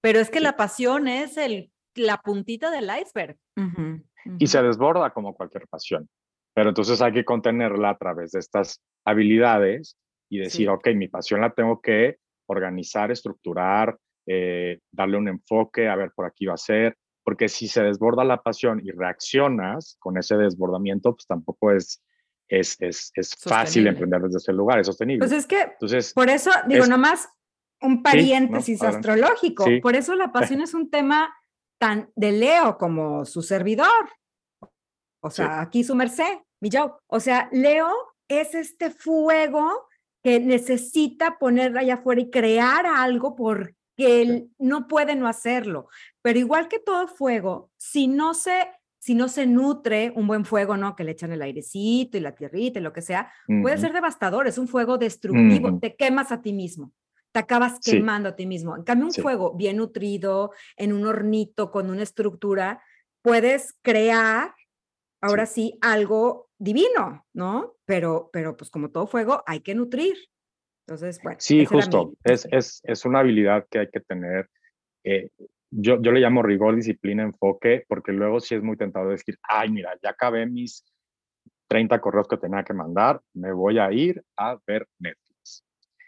pero es que la pasión es el, la puntita del iceberg. Y se desborda como cualquier pasión, pero entonces hay que contenerla a través de estas habilidades y decir, ok, mi pasión la tengo que organizar, estructurar, eh, darle un enfoque, a ver, por aquí va a ser, porque si se desborda la pasión y reaccionas con ese desbordamiento, pues tampoco es, es, es, es fácil emprender desde ese lugar, es sostenible. Pues es que, Entonces, por eso, digo, nomás un paréntesis astrológico, por eso la pasión es un tema tan de Leo como su servidor. O sea, aquí su merced, mi yo. O sea, Leo es este fuego que necesita poner allá afuera y crear algo por que él no puede no hacerlo. Pero igual que todo fuego, si no se si no se nutre un buen fuego, ¿no? Que le echan el airecito y la tierrita y lo que sea, puede ser devastador, es un fuego destructivo, te quemas a ti mismo, te acabas quemando a ti mismo. En cambio, un fuego bien nutrido, en un hornito, con una estructura, puedes crear, ahora sí, algo divino, ¿no? Pero, pero pues como todo fuego, hay que nutrir. Entonces, bueno. Sí, justo. Es, es, es, una habilidad que hay que tener. Eh, yo, yo le llamo rigor, disciplina, enfoque, porque luego sí es muy tentado decir, ay, mira, ya acabé mis 30 correos que tenía que mandar, me voy a ir a ver Netflix.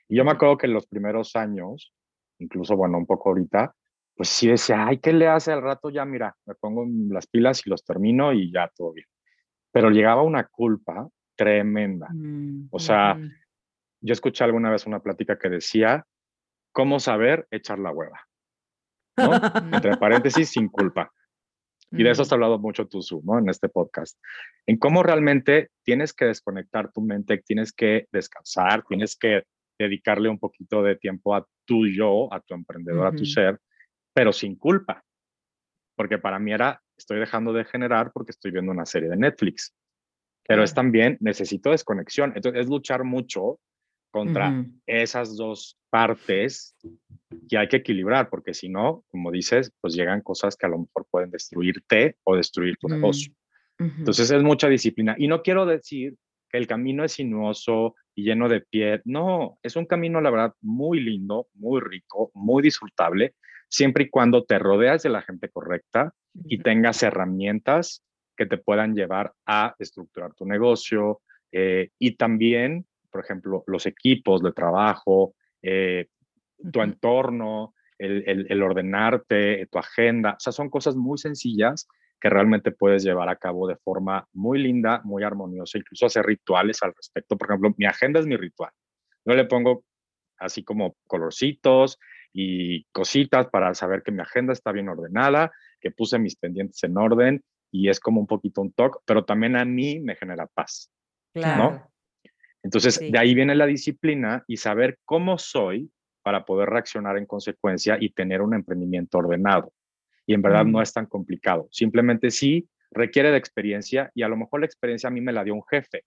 Y yo me acuerdo que en los primeros años, incluso, bueno, un poco ahorita, pues sí decía, ay, ¿qué le hace al rato? Ya, mira, me pongo las pilas y los termino y ya todo bien. Pero llegaba una culpa tremenda. Mm, o sea, yo escuché alguna vez una plática que decía, ¿cómo saber echar la hueva? ¿no? Entre paréntesis, sin culpa. Y de eso has hablado mucho tú, ¿no? En este podcast. En cómo realmente tienes que desconectar tu mente, tienes que descansar, tienes que dedicarle un poquito de tiempo a tu yo, a tu emprendedor, a tu ser, pero sin culpa, porque para mí era, estoy dejando de generar porque estoy viendo una serie de Netflix, pero es también, necesito desconexión, entonces es luchar mucho contra esas dos partes que hay que equilibrar, porque si no, como dices, pues llegan cosas que a lo mejor pueden destruirte o destruir tu negocio. Entonces es mucha disciplina. Y no quiero decir que el camino es sinuoso y lleno de pie. No, es un camino, la verdad, muy lindo, muy rico, muy disfrutable, siempre y cuando te rodeas de la gente correcta y tengas herramientas que te puedan llevar a estructurar tu negocio eh, y también, por ejemplo, los equipos de trabajo, eh, tu entorno, el, el, ordenarte, tu agenda, o sea, son cosas muy sencillas que realmente puedes llevar a cabo de forma muy linda, muy armoniosa, incluso hacer rituales al respecto. Por ejemplo, mi agenda es mi ritual. Yo le pongo así como colorcitos y cositas para saber que mi agenda está bien ordenada, que puse mis pendientes en orden y es como un poquito un toque, pero también a mí me genera paz. Claro. Entonces, de ahí viene la disciplina y saber cómo soy para poder reaccionar en consecuencia y tener un emprendimiento ordenado y en verdad no es tan complicado. Simplemente sí requiere de experiencia y a lo mejor la experiencia a mí me la dio un jefe,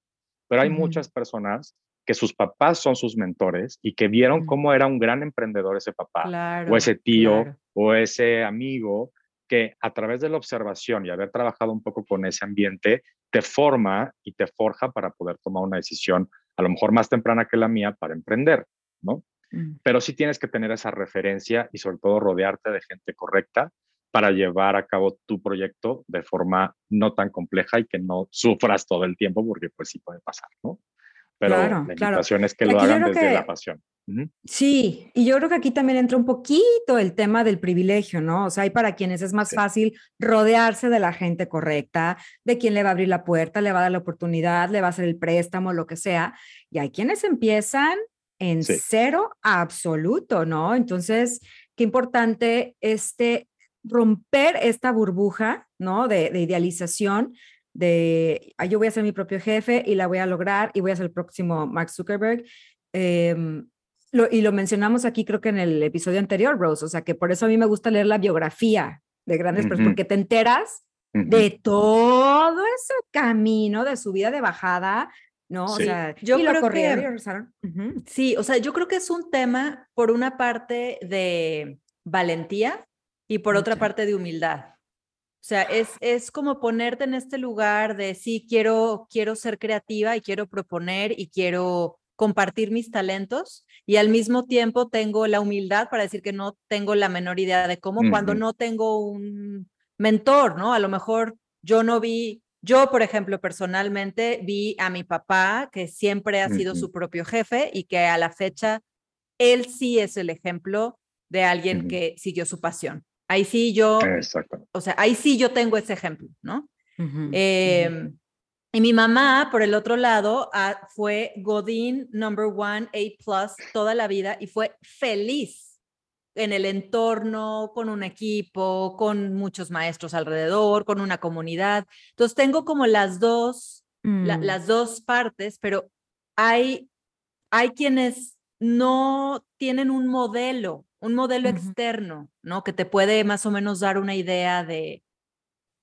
pero hay muchas personas que sus papás son sus mentores y que vieron cómo era un gran emprendedor ese papá o ese tío o ese amigo que a través de la observación y haber trabajado un poco con ese ambiente te forma y te forja para poder tomar una decisión a lo mejor más temprana que la mía para emprender, ¿no? Pero sí tienes que tener esa referencia y sobre todo rodearte de gente correcta para llevar a cabo tu proyecto de forma no tan compleja y que no sufras todo el tiempo, porque pues sí puede pasar, ¿no? Pero la invitación es que lo hagan desde la pasión. Sí, y yo creo que aquí también entra un poquito el tema del privilegio, ¿no? O sea, hay para quienes es más fácil rodearse de la gente correcta, de quien le va a abrir la puerta, le va a dar la oportunidad, le va a hacer el préstamo, lo que sea. Y hay quienes empiezan en cero absoluto, ¿no? Entonces, qué importante este romper esta burbuja, ¿no? De, idealización, de yo voy a ser mi propio jefe y la voy a lograr y voy a ser el próximo Mark Zuckerberg. Em, y lo mencionamos aquí, creo que en el episodio anterior, Rose, o sea que por eso a mí me gusta leer la biografía de grandes personas, porque te enteras de todo ese camino de subida de bajada, ¿no? O sea, yo creo que, Sí, o sea, yo creo que es un tema, por una parte, de valentía, y por otra parte de humildad. O sea, es, es como ponerte en este lugar de sí, quiero, quiero ser creativa y quiero proponer y quiero compartir mis talentos y al mismo tiempo tengo la humildad para decir que no tengo la menor idea de cómo cuando no tengo un mentor, ¿no? A lo mejor yo no vi, yo por ejemplo personalmente vi a mi papá que siempre ha sido su propio jefe y que a la fecha él sí es el ejemplo de alguien que siguió su pasión. Ahí sí yo, o sea, ahí sí yo tengo ese ejemplo, ¿no? Em, y mi mamá, por el otro lado, ah, fue Godín number one, A plus, toda la vida y fue feliz en el entorno, con un equipo, con muchos maestros alrededor, con una comunidad. Entonces tengo como las dos, mm. las dos partes, pero hay, hay quienes no tienen un modelo un modelo externo, ¿no? Que te puede más o menos dar una idea de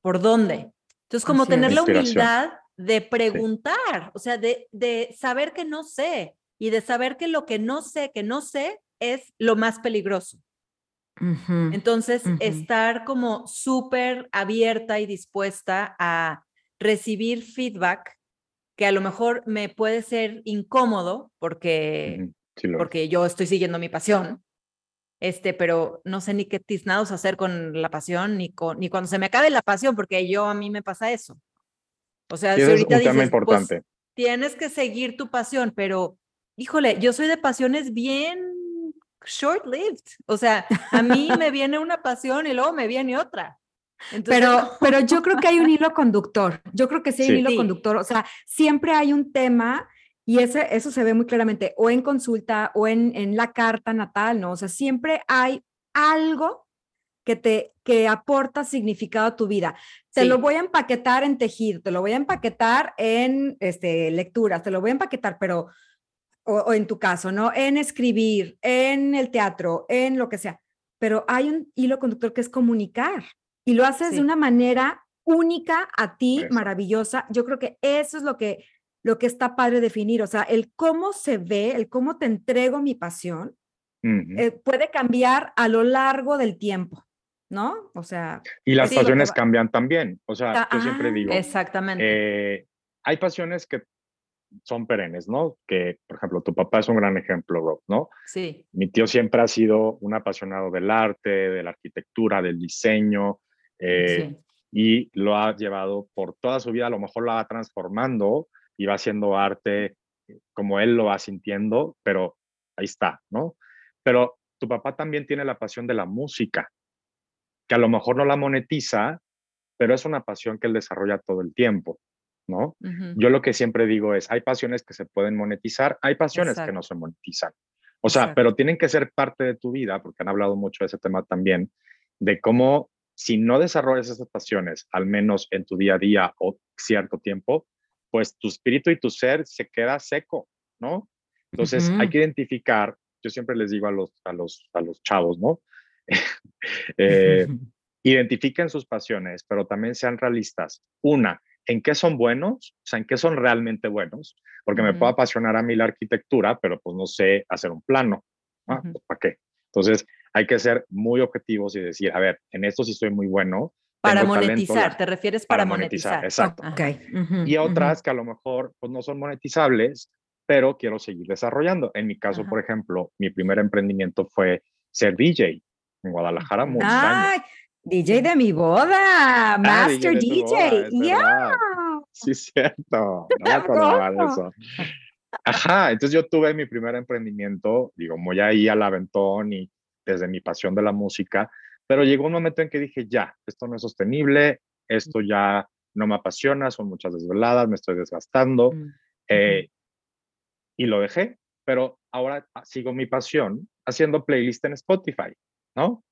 por dónde. Entonces, como tener la humildad de preguntar, o sea, de, de saber que no sé y de saber que lo que no sé, que no sé, es lo más peligroso. Entonces, estar como súper abierta y dispuesta a recibir feedback que a lo mejor me puede ser incómodo porque, porque yo estoy siguiendo mi pasión, este, pero no sé ni qué tiznados hacer con la pasión, ni, con, ni cuando se me acabe la pasión, porque yo a mí me pasa eso. O sea, si ahorita dices, pues, importante. tienes que seguir tu pasión, pero híjole, yo soy de pasiones bien short-lived. O sea, a mí me viene una pasión y luego me viene otra. pero, pero yo creo que hay un hilo conductor. Yo creo que sí hay un hilo conductor. O sea, siempre hay un tema y ese, eso se ve muy claramente o en consulta o en, en la carta natal, ¿no? O sea, siempre hay algo que te que aporta significado a tu vida. Te lo voy a empaquetar en tejido, te lo voy a empaquetar en este, lecturas, te lo voy a empaquetar, pero, o, en tu caso, ¿no? En escribir, en el teatro, en lo que sea. pero hay un hilo conductor que es comunicar y lo haces de una manera única a ti, maravillosa. Yo creo que eso es lo que, lo que está padre definir, o sea, el cómo se ve, el cómo te entrego mi pasión, eh, puede cambiar a lo largo del tiempo. ¿No? O sea. Y las pasiones cambian también. O sea, yo siempre digo. Exactamente. Eh, hay pasiones que son perennes, ¿no? Que, por ejemplo, tu papá es un gran ejemplo, Rob, ¿no? Sí. Mi tío siempre ha sido un apasionado del arte, de la arquitectura, del diseño, eh, y lo ha llevado por toda su vida, a lo mejor la va transformando y va haciendo arte como él lo va sintiendo, pero ahí está, ¿no? Pero tu papá también tiene la pasión de la música, que a lo mejor no la monetiza, pero es una pasión que él desarrolla todo el tiempo. ¿no? Yo lo que siempre digo es, hay pasiones que se pueden monetizar, hay pasiones que no se monetizan. O sea, pero tienen que ser parte de tu vida, porque han hablado mucho de ese tema también, de cómo si no desarrollas esas pasiones, al menos en tu día a día o cierto tiempo, pues tu espíritu y tu ser se queda seco, ¿no? Entonces hay que identificar, yo siempre les digo a los, a los, a los chavos, ¿no? Eh, identifiquen sus pasiones, pero también sean realistas. Una, en qué son buenos, o sea, en qué son realmente buenos, porque me puedo apasionar a mí la arquitectura, pero pues no sé hacer un plano. ¿ah? Pues, ¿Para qué? Entonces, hay que ser muy objetivos y decir, a ver, en esto sí estoy muy bueno. Para monetizar, te refieres para, monetizar. Exacto. Okay. y otras que a lo mejor pues, no son monetizables, pero quiero seguir desarrollando. En mi caso, por ejemplo, mi primer emprendimiento fue ser DJ en Guadalajara muchos años. DJ de mi boda, ah, Master DJ. yeah. Sí, cierto. No eso. Ajá, entonces yo tuve mi primer emprendimiento, digo, muy ahí al aventón y desde mi pasión de la música, pero llegó un momento en que dije, ya, esto no es sostenible, esto ya no me apasiona, son muchas desveladas, me estoy desgastando, mm, eh, y lo dejé, pero ahora sigo mi pasión haciendo playlist en Spotify, ¿no?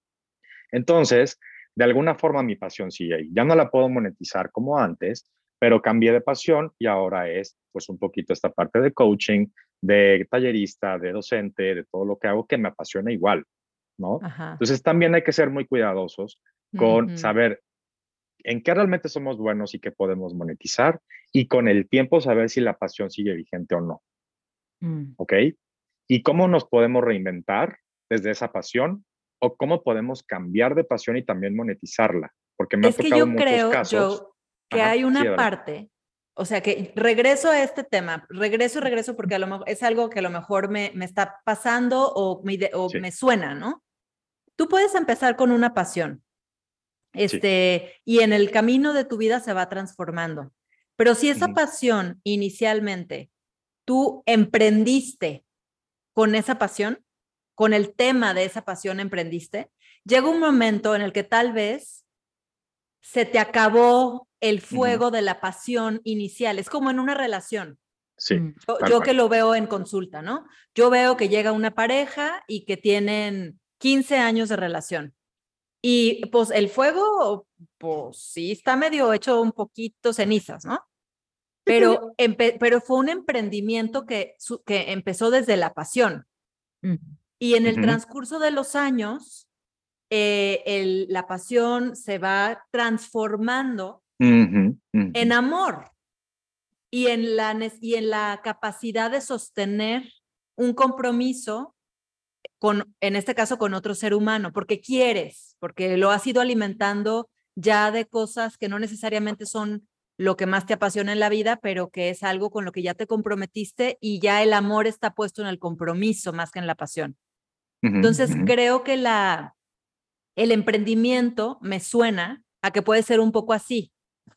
Entonces, de alguna forma mi pasión sigue ahí. Ya no la puedo monetizar como antes, pero cambié de pasión y ahora es pues un poquito esta parte de coaching, de tallerista, de docente, de todo lo que hago que me apasiona igual, ¿no? Entonces también hay que ser muy cuidadosos con saber en qué realmente somos buenos y qué podemos monetizar y con el tiempo saber si la pasión sigue vigente o no. Mm. ¿Ok? Y cómo nos podemos reinventar desde esa pasión o cómo podemos cambiar de pasión y también monetizarla. Porque me es ha tocado que yo creo, Yo, que hay una parte, o sea, que regreso a este tema, regreso y regreso porque a lo mejor es algo que a lo mejor me, me está pasando o, me, o me suena, ¿no? Tú puedes empezar con una pasión, este, y en el camino de tu vida se va transformando. Pero si esa pasión inicialmente tú emprendiste con esa pasión, con el tema de esa pasión emprendiste, llega un momento en el que tal vez se te acabó el fuego de la pasión inicial. Es como en una relación. Sí. Mm. Yo, que lo veo en consulta, ¿no? Yo veo que llega una pareja y que tienen 15 años de relación. Y pues el fuego, pues sí, está medio hecho un poquito cenizas, ¿no? Pero, pero fue un emprendimiento que, que empezó desde la pasión. Y en el transcurso de los años, eh, la pasión se va transformando en amor y en, la, y en la capacidad de sostener un compromiso con, en este caso, con otro ser humano, porque quieres, porque lo has ido alimentando ya de cosas que no necesariamente son lo que más te apasiona en la vida, pero que es algo con lo que ya te comprometiste y ya el amor está puesto en el compromiso más que en la pasión. Entonces, creo que la, el emprendimiento me suena a que puede ser un poco así.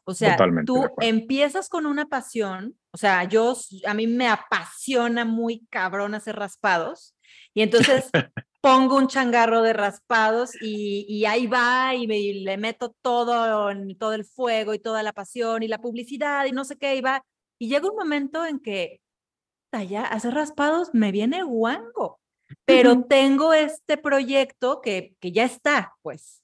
O sea, tú empiezas con una pasión, o sea, yo, a mí me apasiona muy cabrón hacer raspados, y entonces pongo un changarro de raspados y, ahí va y, le meto todo, todo el fuego y toda la pasión y la publicidad y no sé qué, y va. Y llega un momento en que, ya, hacer raspados me viene guango pero tengo este proyecto que, que ya está, pues.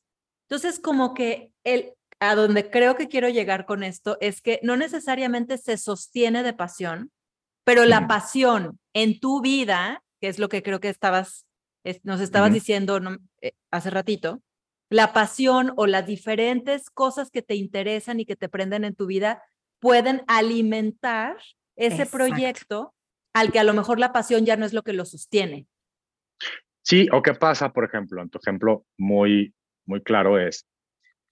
Entonces, como que el, a donde creo que quiero llegar con esto es que no necesariamente se sostiene de pasión, pero la pasión en tu vida, que es lo que creo que estabas nos estabas diciendo eh, hace ratito, la pasión o las diferentes cosas que te interesan y que te prenden en tu vida pueden alimentar ese proyecto al que a lo mejor la pasión ya no es lo que lo sostiene. Sí, o qué pasa, por ejemplo, en tu ejemplo muy, muy claro es,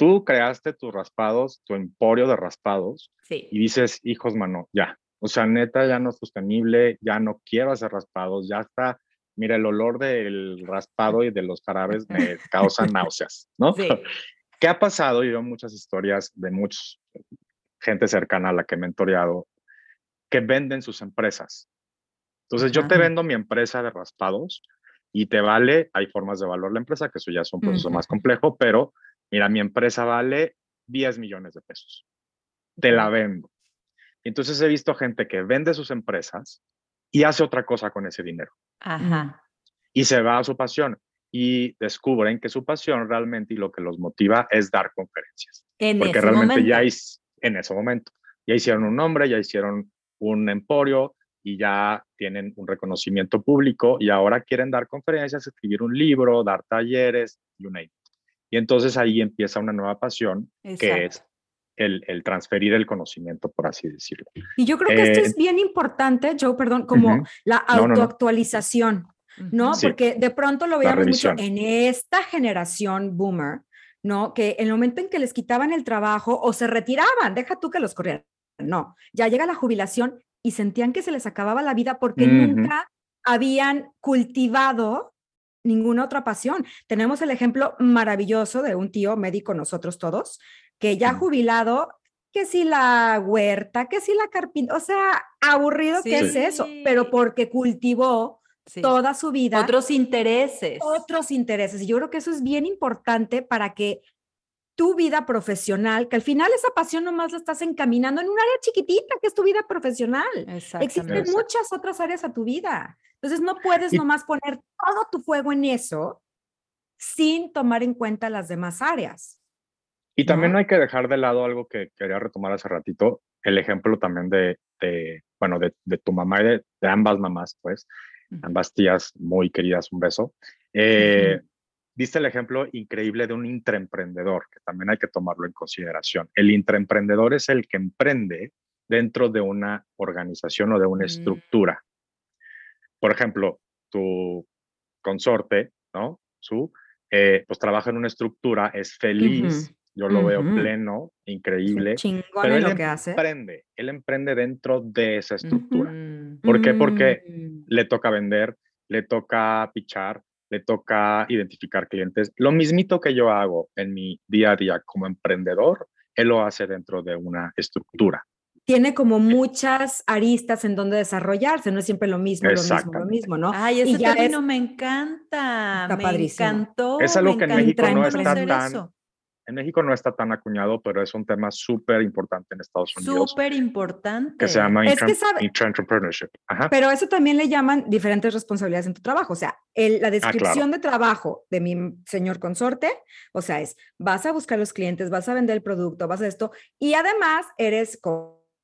tú creaste tus raspados, tu emporio de raspados, y dices, hijos, mano, ya, o sea, neta, ya no es sostenible, ya no quiero hacer raspados, ya está, mira, el olor del raspado y de los jarabes me causa náuseas, ¿no? ¿Qué ha pasado? Yo veo muchas historias de mucha gente cercana a la que he mentoreado que venden sus empresas. Entonces, yo te vendo mi empresa de raspados y te vale, hay formas de valorar la empresa, que eso ya es un proceso más complejo, pero mira, mi empresa vale 10 millones de pesos. Te la vendo. Entonces he visto gente que vende sus empresas y hace otra cosa con ese dinero. Ajá. Y se va a su pasión y descubren que su pasión realmente y lo que los motiva es dar conferencias. En porque realmente ya es en ese momento. Ya hicieron un nombre, ya hicieron un emporio y ya tienen un reconocimiento público y ahora quieren dar conferencias, escribir un libro, dar talleres, you name Y entonces ahí empieza una nueva pasión que es el, el, transferir el conocimiento, por así decirlo. Y yo creo que esto es eh, bien importante, Joe, perdón, como la autoactualización, ¿no? Porque de pronto lo veíamos mucho en esta generación boomer, ¿no? Que el momento en que les quitaban el trabajo o se retiraban, deja tú que los corrieran, no, ya llega la jubilación y sentían que se les acababa la vida porque nunca habían cultivado ninguna otra pasión. Tenemos el ejemplo maravilloso de un tío médico, nosotros todos, que ya jubilado, que si la huerta, que si la carpintería, o sea, aburrido que es eso, pero porque cultivó toda su vida. Otros intereses. Otros intereses. Y yo creo que eso es bien importante para que tu vida profesional, que al final esa pasión nomás la estás encaminando en un área chiquitita que es tu vida profesional. Existen muchas otras áreas a tu vida. Entonces no puedes nomás poner todo tu fuego en eso sin tomar en cuenta las demás áreas. Y también no hay que dejar de lado algo que quería retomar hace ratito, el ejemplo también de, bueno, de, tu mamá y de, ambas mamás, pues, ambas tías muy queridas, un beso. Eh, Viste el ejemplo increíble de un intraemprendedor, que también hay que tomarlo en consideración. El intraemprendedor es el que emprende dentro de una organización o de una mm. estructura. Por ejemplo, tu consorte, ¿no? Su, eh, pues trabaja en una estructura, es feliz, yo lo veo pleno, increíble. pero él lo que hace. emprende, él emprende dentro de esa estructura. ¿Por qué? Porque mm. le toca vender, le toca pichar, le toca identificar clientes. Lo mismito que yo hago en mi día a día como emprendedor, él lo hace dentro de una estructura. Tiene como muchas aristas en donde desarrollarse, no es siempre lo mismo, lo mismo, lo mismo, ¿no? Ay, ese término me encanta, me encantó. Es algo que en México no está tan, en México no está tan acuñado, pero es un tema súper importante en Estados Unidos. Súper importante. Que se llama es entrepreneurship. Pero eso también le llaman diferentes responsabilidades en tu trabajo. O sea, la ah, descripción de trabajo de mi señor consorte, o sea, es, vas a buscar los clientes, vas a vender el producto, vas a esto, y además eres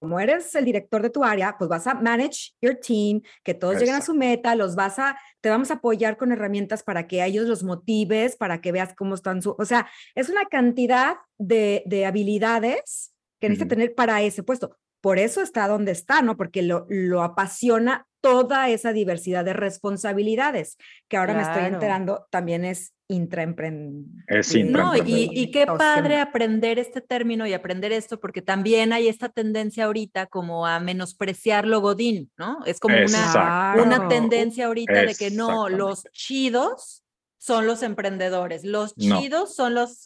como eres el director de tu área, pues vas a manage your team, que todos lleguen a su meta, los vas a, te vamos a apoyar con herramientas para que a ellos los motives, para que veas cómo están su, o sea, es una cantidad de, de habilidades que necesita tener para ese puesto. Por eso está donde está, ¿no? Porque lo, lo apasiona toda esa diversidad de responsabilidades, que ahora me estoy enterando también es intraemprendedor. No, y, y, qué padre aprender este término y aprender esto, porque también hay esta tendencia ahorita como a menospreciar lo godín, ¿no? Es como una, una tendencia ahorita de que no, los chidos son los emprendedores, los chidos son los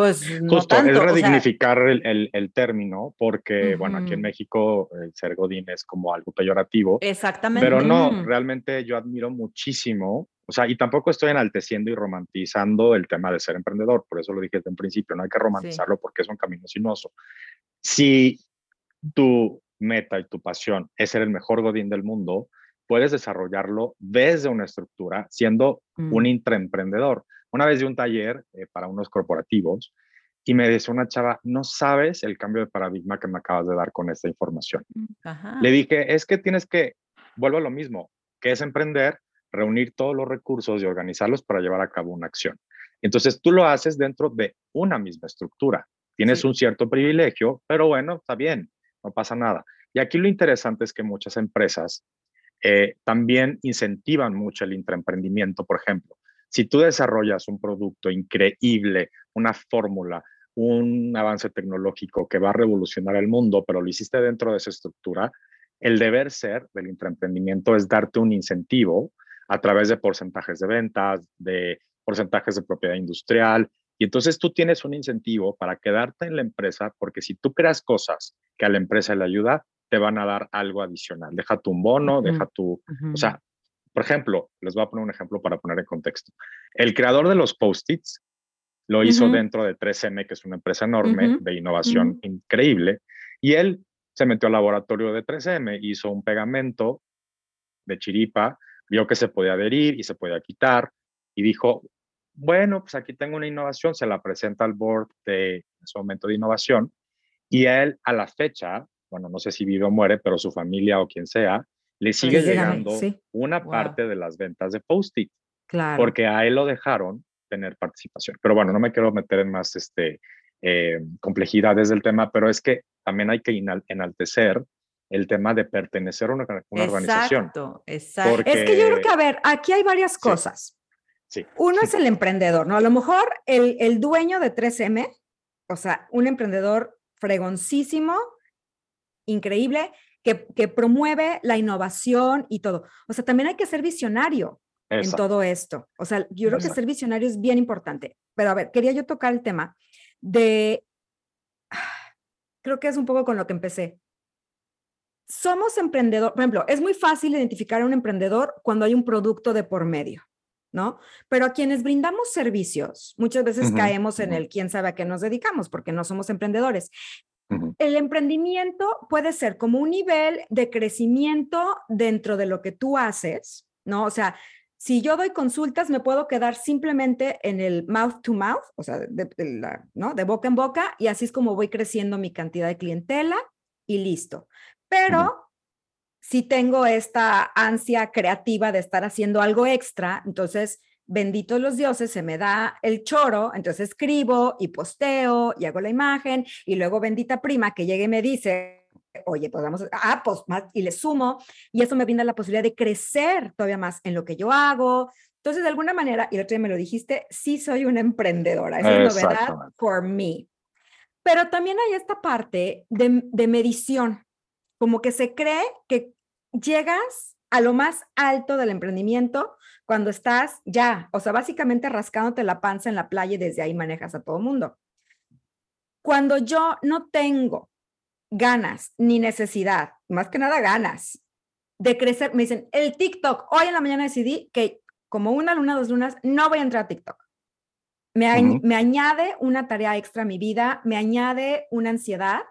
pues Justo, es redignificar el, el, término, porque, bueno, aquí en México el ser Godín es como algo peyorativo. Exactamente. Pero no, realmente yo admiro muchísimo, o sea, y tampoco estoy enalteciendo y romantizando el tema de ser emprendedor, por eso lo dije desde un principio, no hay que romantizarlo porque es un camino sinuoso. Si tu meta y tu pasión es ser el mejor Godín del mundo, puedes desarrollarlo desde una estructura, siendo un mm. intraemprendedor una vez de un taller eh, para unos corporativos y me dice una chava, no sabes el cambio de paradigma que me acabas de dar con esta información. Mm, Le dije, es que tienes que, vuelvo a lo mismo, que es emprender, reunir todos los recursos y organizarlos para llevar a cabo una acción. Entonces tú lo haces dentro de una misma estructura. Tienes un cierto privilegio, pero bueno, está bien, no pasa nada. Y aquí lo interesante es que muchas empresas eh, también incentivan mucho el intraemprendimiento. Por ejemplo, si tú desarrollas un producto increíble, una fórmula, un avance tecnológico que va a revolucionar el mundo, pero lo hiciste dentro de esa estructura, el deber ser del intraemprendimiento es darte un incentivo a través de porcentajes de ventas, de porcentajes de propiedad industrial. Y entonces tú tienes un incentivo para quedarte en la empresa, porque si tú creas cosas que a la empresa le ayuda, te van a dar algo adicional. Deja tu bono, deja tu, o sea, por ejemplo, les voy a poner un ejemplo para poner en contexto. El creador de los post-its lo hizo dentro de 3M, que es una empresa enorme de innovación increíble, y él se metió al laboratorio de 3M, hizo un pegamento de chiripa, vio que se podía adherir y se podía quitar, y dijo, bueno, pues aquí tengo una innovación, se la presenta al board de en ese momento de innovación, y él a la fecha, bueno, no sé si vive o muere, pero su familia o quien sea, le sigue llegando una parte de las ventas de Post-it. Claro. Porque a él lo dejaron tener participación. Pero bueno, no me quiero meter en más este, eh, complejidades del tema, pero es que también hay que enaltecer el tema de pertenecer a una, organización. Exacto, exacto. Es que yo creo que, a ver, aquí hay varias cosas. Sí. Uno es el emprendedor, ¿no? A lo mejor el, el dueño de 3M, o sea, un emprendedor fregoncísimo, increíble, que, promueve la innovación y todo. O sea, también hay que ser visionario en todo esto. O sea, yo creo que ser visionario es bien importante. Pero a ver, quería yo tocar el tema de, creo que es un poco con lo que empecé. Somos emprendedor, por ejemplo, es muy fácil identificar a un emprendedor cuando hay un producto de por medio. ¿no? Pero a quienes brindamos servicios, muchas veces caemos en el quién sabe a qué nos dedicamos porque no somos emprendedores. El emprendimiento puede ser como un nivel de crecimiento dentro de lo que tú haces, ¿no? O sea, si yo doy consultas, me puedo quedar simplemente en el mouth to mouth, o sea, de, ¿no? de boca en boca, y así es como voy creciendo mi cantidad de clientela y listo. Pero si tengo esta ansia creativa de estar haciendo algo extra, entonces benditos los dioses, se me da el choro, entonces escribo y posteo y hago la imagen y luego bendita prima que llegue y me dice, oye, pues vamos, ah, pues más, y le sumo y eso me brinda la posibilidad de crecer todavía más en lo que yo hago. Entonces, de alguna manera, y el otro día me lo dijiste, sí soy una emprendedora, esa es novedad for me. Pero también hay esta parte de, de medición, como que se cree que llegas a lo más alto del emprendimiento cuando estás ya, o sea, básicamente rascándote la panza en la playa y desde ahí manejas a todo el mundo. Cuando yo no tengo ganas ni necesidad, más que nada ganas de crecer, me dicen, el TikTok, hoy en la mañana decidí que como una luna, dos lunas, no voy a entrar a TikTok. Me, me añade una tarea extra a mi vida, me añade una ansiedad,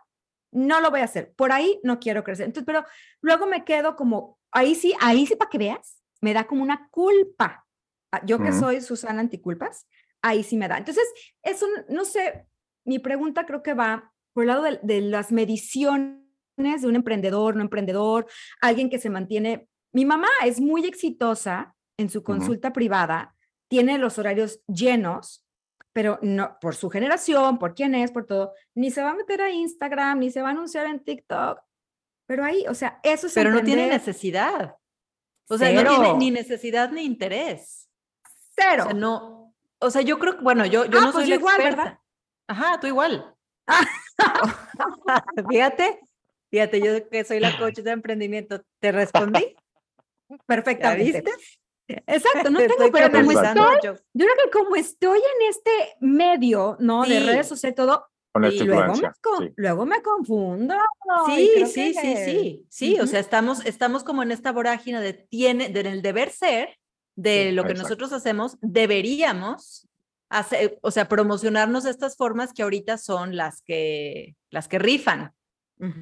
no lo voy a hacer. Por ahí no quiero crecer. Entonces, pero luego me quedo como, ahí sí, ahí sí para que veas, me da como una culpa. Ah, yo que soy Susana Anticulpas, ahí sí me da. Entonces, eso, no sé, mi pregunta creo que va por el lado de, las mediciones de un emprendedor, no emprendedor, alguien que se mantiene. Mi mamá es muy exitosa en su consulta privada, tiene los horarios llenos, pero no por su generación, por quién es, por todo, ni se va a meter a Instagram, ni se va a anunciar en TikTok. Pero ahí, o sea, eso es Pero no tiene necesidad. O sea, no tiene ni necesidad ni interés. Cero. O sea, no. O sea, yo creo que, bueno, yo, yo ah, no pues soy igual, ¿verdad? Ajá, tú igual. fíjate, fíjate, yo que soy la coach de emprendimiento, ¿te respondí? Perfectamente. ¿viste? Exacto, no tengo, pero como estoy, yo. yo. creo que como estoy en este medio, ¿no? De redes sociales, todo, y luego me, luego me confundo. Sí, sí, sí, sí, sí, o sea, estamos, estamos como en esta vorágine de tiene, del deber ser, de lo que nosotros hacemos, deberíamos hacer, o sea, promocionarnos estas formas que ahorita son las que, las que rifan.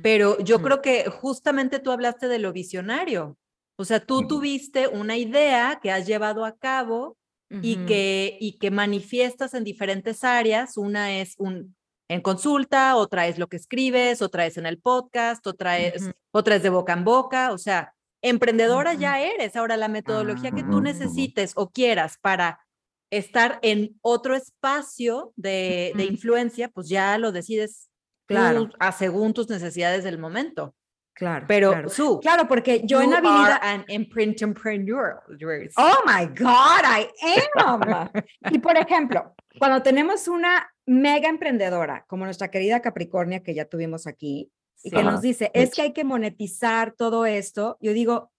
Pero yo creo que justamente tú hablaste de lo visionario. O sea, tú tuviste una idea que has llevado a cabo y, que, y que manifiestas en diferentes áreas. Una es un, en consulta, otra es lo que escribes, otra es en el podcast, otra es, otra es de boca en boca, o sea, emprendedora ya eres. Ahora, la metodología que tú necesites o quieras para estar en otro espacio de, influencia, pues ya lo decides claro. a según tus necesidades del momento. Claro. Pero claro. Su, claro, porque yo en habilidad. an entrepreneur. Oh my God, I am. y por ejemplo, cuando tenemos una mega emprendedora como nuestra querida Capricornia que ya tuvimos aquí y que nos dice, es que hay que monetizar todo esto, yo digo,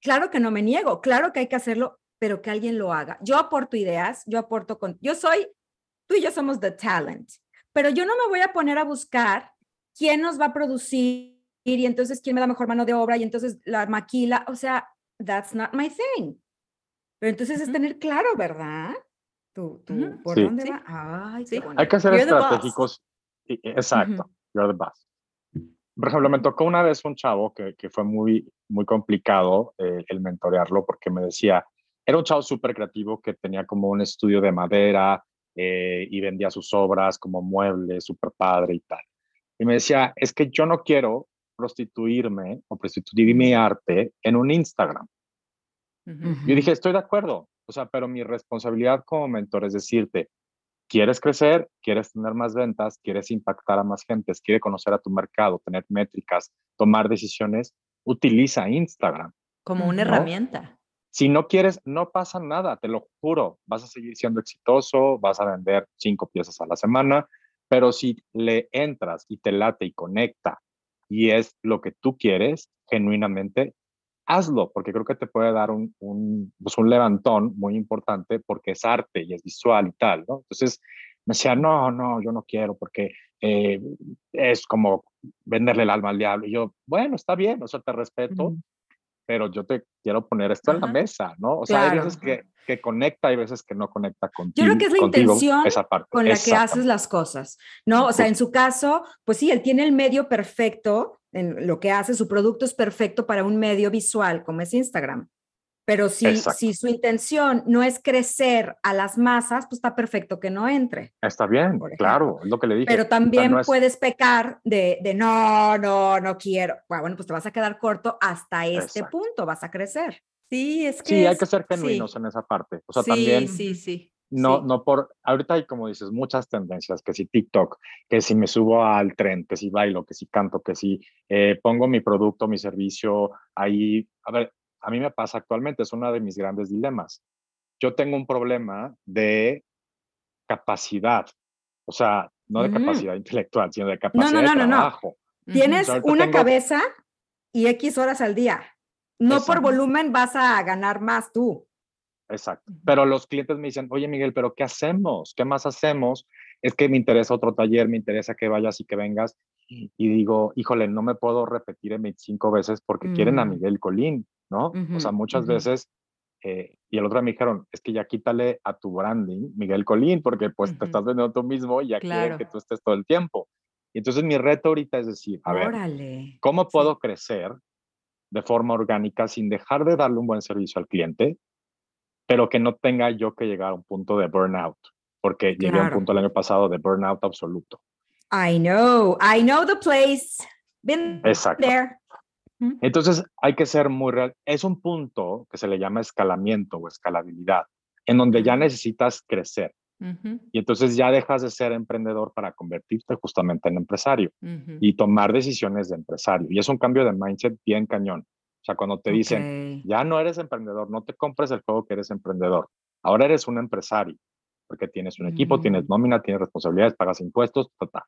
claro que no me niego, claro que hay que hacerlo, pero que alguien lo haga. Yo aporto ideas, yo aporto con, yo soy, tú y yo somos the talent, pero yo no me voy a poner a buscar quién nos va a producir y entonces quién me da mejor mano de obra y entonces la maquila, o sea, that's not my thing. Pero entonces es tener claro, ¿verdad? Tú, tú, ¿por dónde va? Ay, sí. Hay que ser estratégicos. Exacto, you're the boss. Por ejemplo, me tocó una vez un chavo que, que fue muy, muy complicado eh, el mentorearlo porque me decía, era un chavo súper creativo que tenía como un estudio de madera eh, y vendía sus obras como muebles, súper padre y tal. Y me decía, es que yo no quiero prostituirme o prostituir mi arte en un Instagram. Yo dije, estoy de acuerdo, o sea, pero mi responsabilidad como mentor es decirte, quieres crecer, quieres tener más ventas, quieres impactar a más gente, quieres conocer a tu mercado, tener métricas, tomar decisiones, utiliza Instagram. Como una herramienta. Si no quieres, no pasa nada, te lo juro, vas a seguir siendo exitoso, vas a vender cinco piezas a la semana, pero si le entras y te late y conecta y es lo que tú quieres, genuinamente, hazlo, porque creo que te puede dar un, un, pues un levantón muy importante porque es arte y es visual y tal, ¿no? Entonces me decía, no, no, yo no quiero porque eh, es como venderle el alma al diablo. Y yo, bueno, está bien, o sea, te respeto, pero yo te quiero poner esto en la mesa, ¿no? O sea, hay veces que, que conecta, hay veces que no conecta contigo. Yo creo que es la intención con la que haces las cosas, ¿no? O sea, en su caso, pues sí, él tiene el medio perfecto, en lo que hace, su producto es perfecto para un medio visual como es Instagram. Pero si, si su intención no es crecer a las masas, pues está perfecto que no entre. Está bien, claro, es lo que le dije. Pero también puedes pecar de, de, no, no, no quiero. Bueno, pues te vas a quedar corto hasta este punto, vas a crecer. Sí, es que. Sí, hay que ser genuinos en esa parte. O sea, sí, también. Sí, sí. No, no por, ahorita hay como dices, muchas tendencias, que si TikTok, que si me subo al tren, que si bailo, que si canto, que si eh, pongo mi producto, mi servicio ahí, a ver, a mí me pasa actualmente, es uno de mis grandes dilemas. Yo tengo un problema de capacidad, o sea, no de mm. capacidad intelectual, sino de capacidad no, no, no, de trabajo. No, Tienes una cabeza y X horas al día. No por volumen vas a ganar más tú. Exacto. Pero los clientes me dicen, oye Miguel, pero ¿qué hacemos? ¿Qué más hacemos? Es que me interesa otro taller, me interesa que vayas y que vengas. Y digo, híjole, no me puedo repetir en 25 veces porque quieren a mm. Miguel Colín. ¿No? o sea, muchas veces, eh, y el otro me dijeron, es que ya quítale a tu branding Miguel Colín, porque pues te estás vendiendo tú mismo y ya quieren que tú estés todo el tiempo. Y entonces mi reto ahorita es decir, a ver, ¿cómo puedo crecer de forma orgánica sin dejar de darle un buen servicio al cliente, pero que no tenga yo que llegar a un punto de burnout? Porque llegué a un punto el año pasado de burnout absoluto. I know, I know the place. Been Exacto. there. Entonces hay que ser muy real. Es un punto que se le llama escalamiento o escalabilidad, en donde ya necesitas crecer. Y entonces ya dejas de ser emprendedor para convertirte justamente en empresario y tomar decisiones de empresario. Y es un cambio de mindset bien cañón. O sea, cuando te dicen, ya no eres emprendedor, no te compres el juego que eres emprendedor. Ahora eres un empresario, porque tienes un equipo, tienes nómina, tienes responsabilidades, pagas impuestos, ta,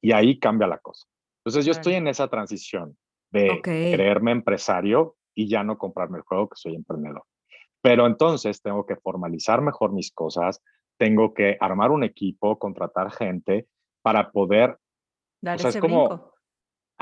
Y ahí cambia la cosa. Entonces yo estoy en esa transición de creerme empresario y ya no comprarme el juego que soy emprendedor. Pero entonces tengo que formalizar mejor mis cosas, tengo que armar un equipo, contratar gente para poder... Dar ese es como,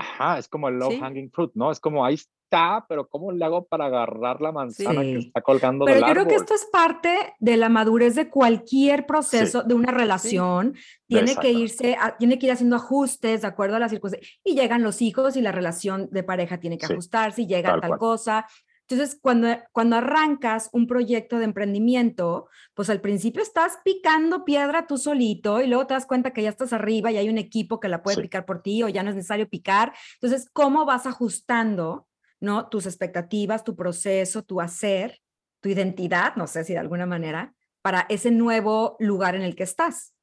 Ajá, es como el low hanging fruit, ¿no? Es como ahí está, pero ¿cómo le hago para agarrar la manzana que está colgando pero del yo creo que esto es parte de la madurez de cualquier proceso de una relación. Tiene que irse, tiene que ir haciendo ajustes de acuerdo a las circunstancias. Y llegan los hijos y la relación de pareja tiene que ajustarse y llega tal, cosa. Entonces, cuando, cuando arrancas un proyecto de emprendimiento, pues al principio estás picando piedra tú solito y luego te das cuenta que ya estás arriba y hay un equipo que la puede picar por ti o ya no es necesario picar. Entonces, ¿cómo vas ajustando ¿no? Tus expectativas, tu proceso, tu hacer, tu identidad, no sé si de alguna manera, para ese nuevo lugar en el que estás.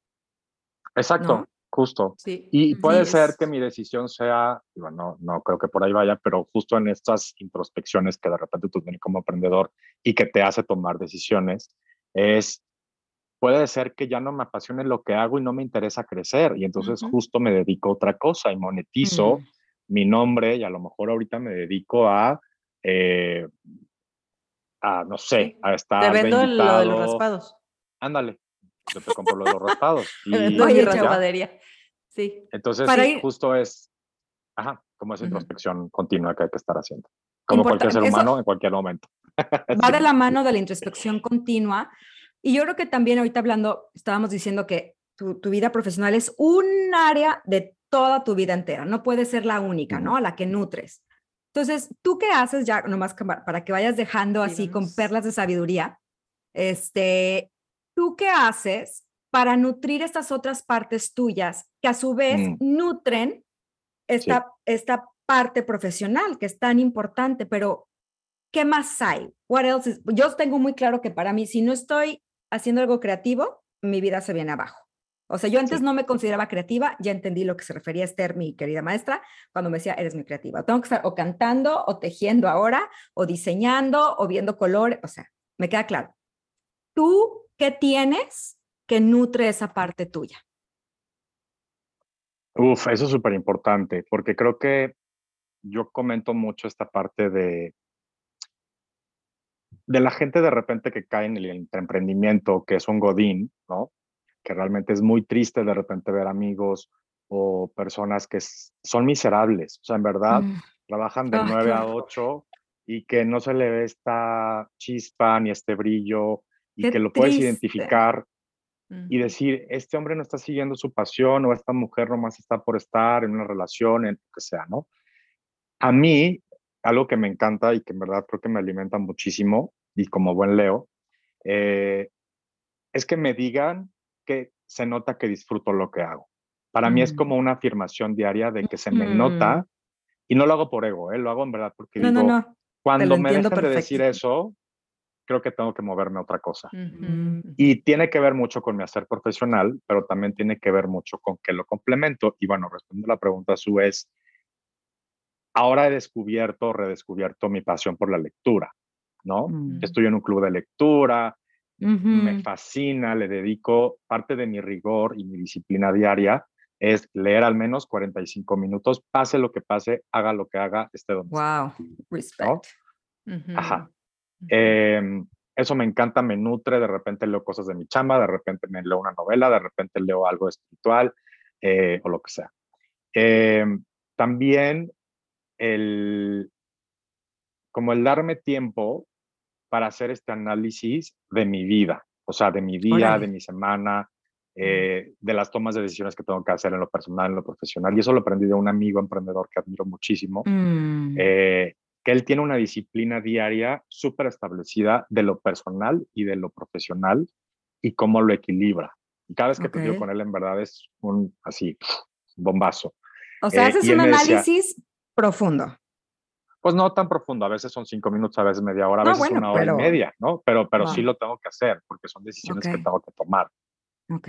Exacto, justo. Sí. Y puede ser que mi decisión sea, bueno, no, no creo que por ahí vaya, pero justo en estas introspecciones que de repente tú tienes como emprendedor y que te hace tomar decisiones, es puede ser que ya no me apasione lo que hago y no me interesa crecer y entonces justo me dedico a otra cosa y monetizo mm. mi nombre y a lo mejor ahorita me dedico a, eh, a no sé, a estar Te vendo lo de los raspados. Ándale, yo te compro los raspados. y, Oye, Sí. Entonces, justo es, ajá, como esa introspección continua que hay que estar haciendo. Como cualquier ser humano en cualquier momento. Va de la mano de la introspección continua, y yo creo que también ahorita hablando, estábamos diciendo que tu, vida profesional es un área de toda tu vida entera, no puede ser la única, ¿no? A la que nutres. Entonces, ¿tú qué haces ya, nomás para que vayas dejando así con perlas de sabiduría? Este, ¿tú qué haces para nutrir estas otras partes tuyas que a su vez mm. nutren esta, esta parte profesional que es tan importante, pero ¿qué más hay? What else Yo tengo muy claro que para mí, si no estoy haciendo algo creativo, mi vida se viene abajo. O sea, yo antes no me consideraba creativa, ya entendí lo que se refería a Esther, mi querida maestra, cuando me decía, eres muy creativa. Tengo que estar o cantando, o tejiendo ahora, o diseñando, o viendo colores, o sea, me queda claro. ¿Tú qué tienes que nutre esa parte tuya? Uf, eso es súper importante, porque creo que yo comento mucho esta parte de de la gente de repente que cae en el emprendimiento, que es un godín, ¿no? Que realmente es muy triste de repente ver amigos o personas que son miserables, o sea, en verdad, mm. trabajan de 9 a 8 y que no se le ve esta chispa ni este brillo y que lo puedes identificar y decir, este hombre no está siguiendo su pasión o esta mujer nomás está por estar en una relación, en lo que sea, ¿no? A mí, algo que me encanta y que en verdad creo que me alimenta muchísimo y como buen Leo, eh, es que me digan que se nota que disfruto lo que hago. Para mí es como mm. una afirmación diaria de que se me nota y no lo hago por ego, ¿eh? lo hago en verdad porque digo, cuando me dejen de decir eso, creo que tengo que moverme a otra cosa. Y tiene que ver mucho con mi hacer profesional, pero también tiene que ver mucho con que lo complemento. Y bueno, respondiendo a la pregunta su es, ahora he descubierto, redescubierto mi pasión por la lectura. ¿no? Mm. Estoy en un club de lectura, me fascina, le dedico parte de mi rigor y mi disciplina diaria es leer al menos 45 minutos, pase lo que pase, haga lo que haga, esté donde Wow, respect. Ajá. Em, eso me encanta, me nutre, de repente leo cosas de mi chamba, de repente me leo una novela, de repente leo algo espiritual eh, o lo que sea. Em, también el, como el darme tiempo para hacer este análisis de mi vida, o sea, de mi día, de mi semana, eh, de las tomas de decisiones que tengo que hacer en lo personal, en lo profesional. Y eso lo aprendí de un amigo emprendedor que admiro muchísimo, mm. eh, que él tiene una disciplina diaria súper establecida de lo personal y de lo profesional y cómo lo equilibra. Y cada vez que te digo con él, en verdad es un así, bombazo. O sea, eh, haces un análisis profundo pues no tan profundo, a veces son cinco minutos, a veces media hora, a veces una hora y media, ¿no? Pero, pero sí lo tengo que hacer porque son decisiones que tengo que tomar.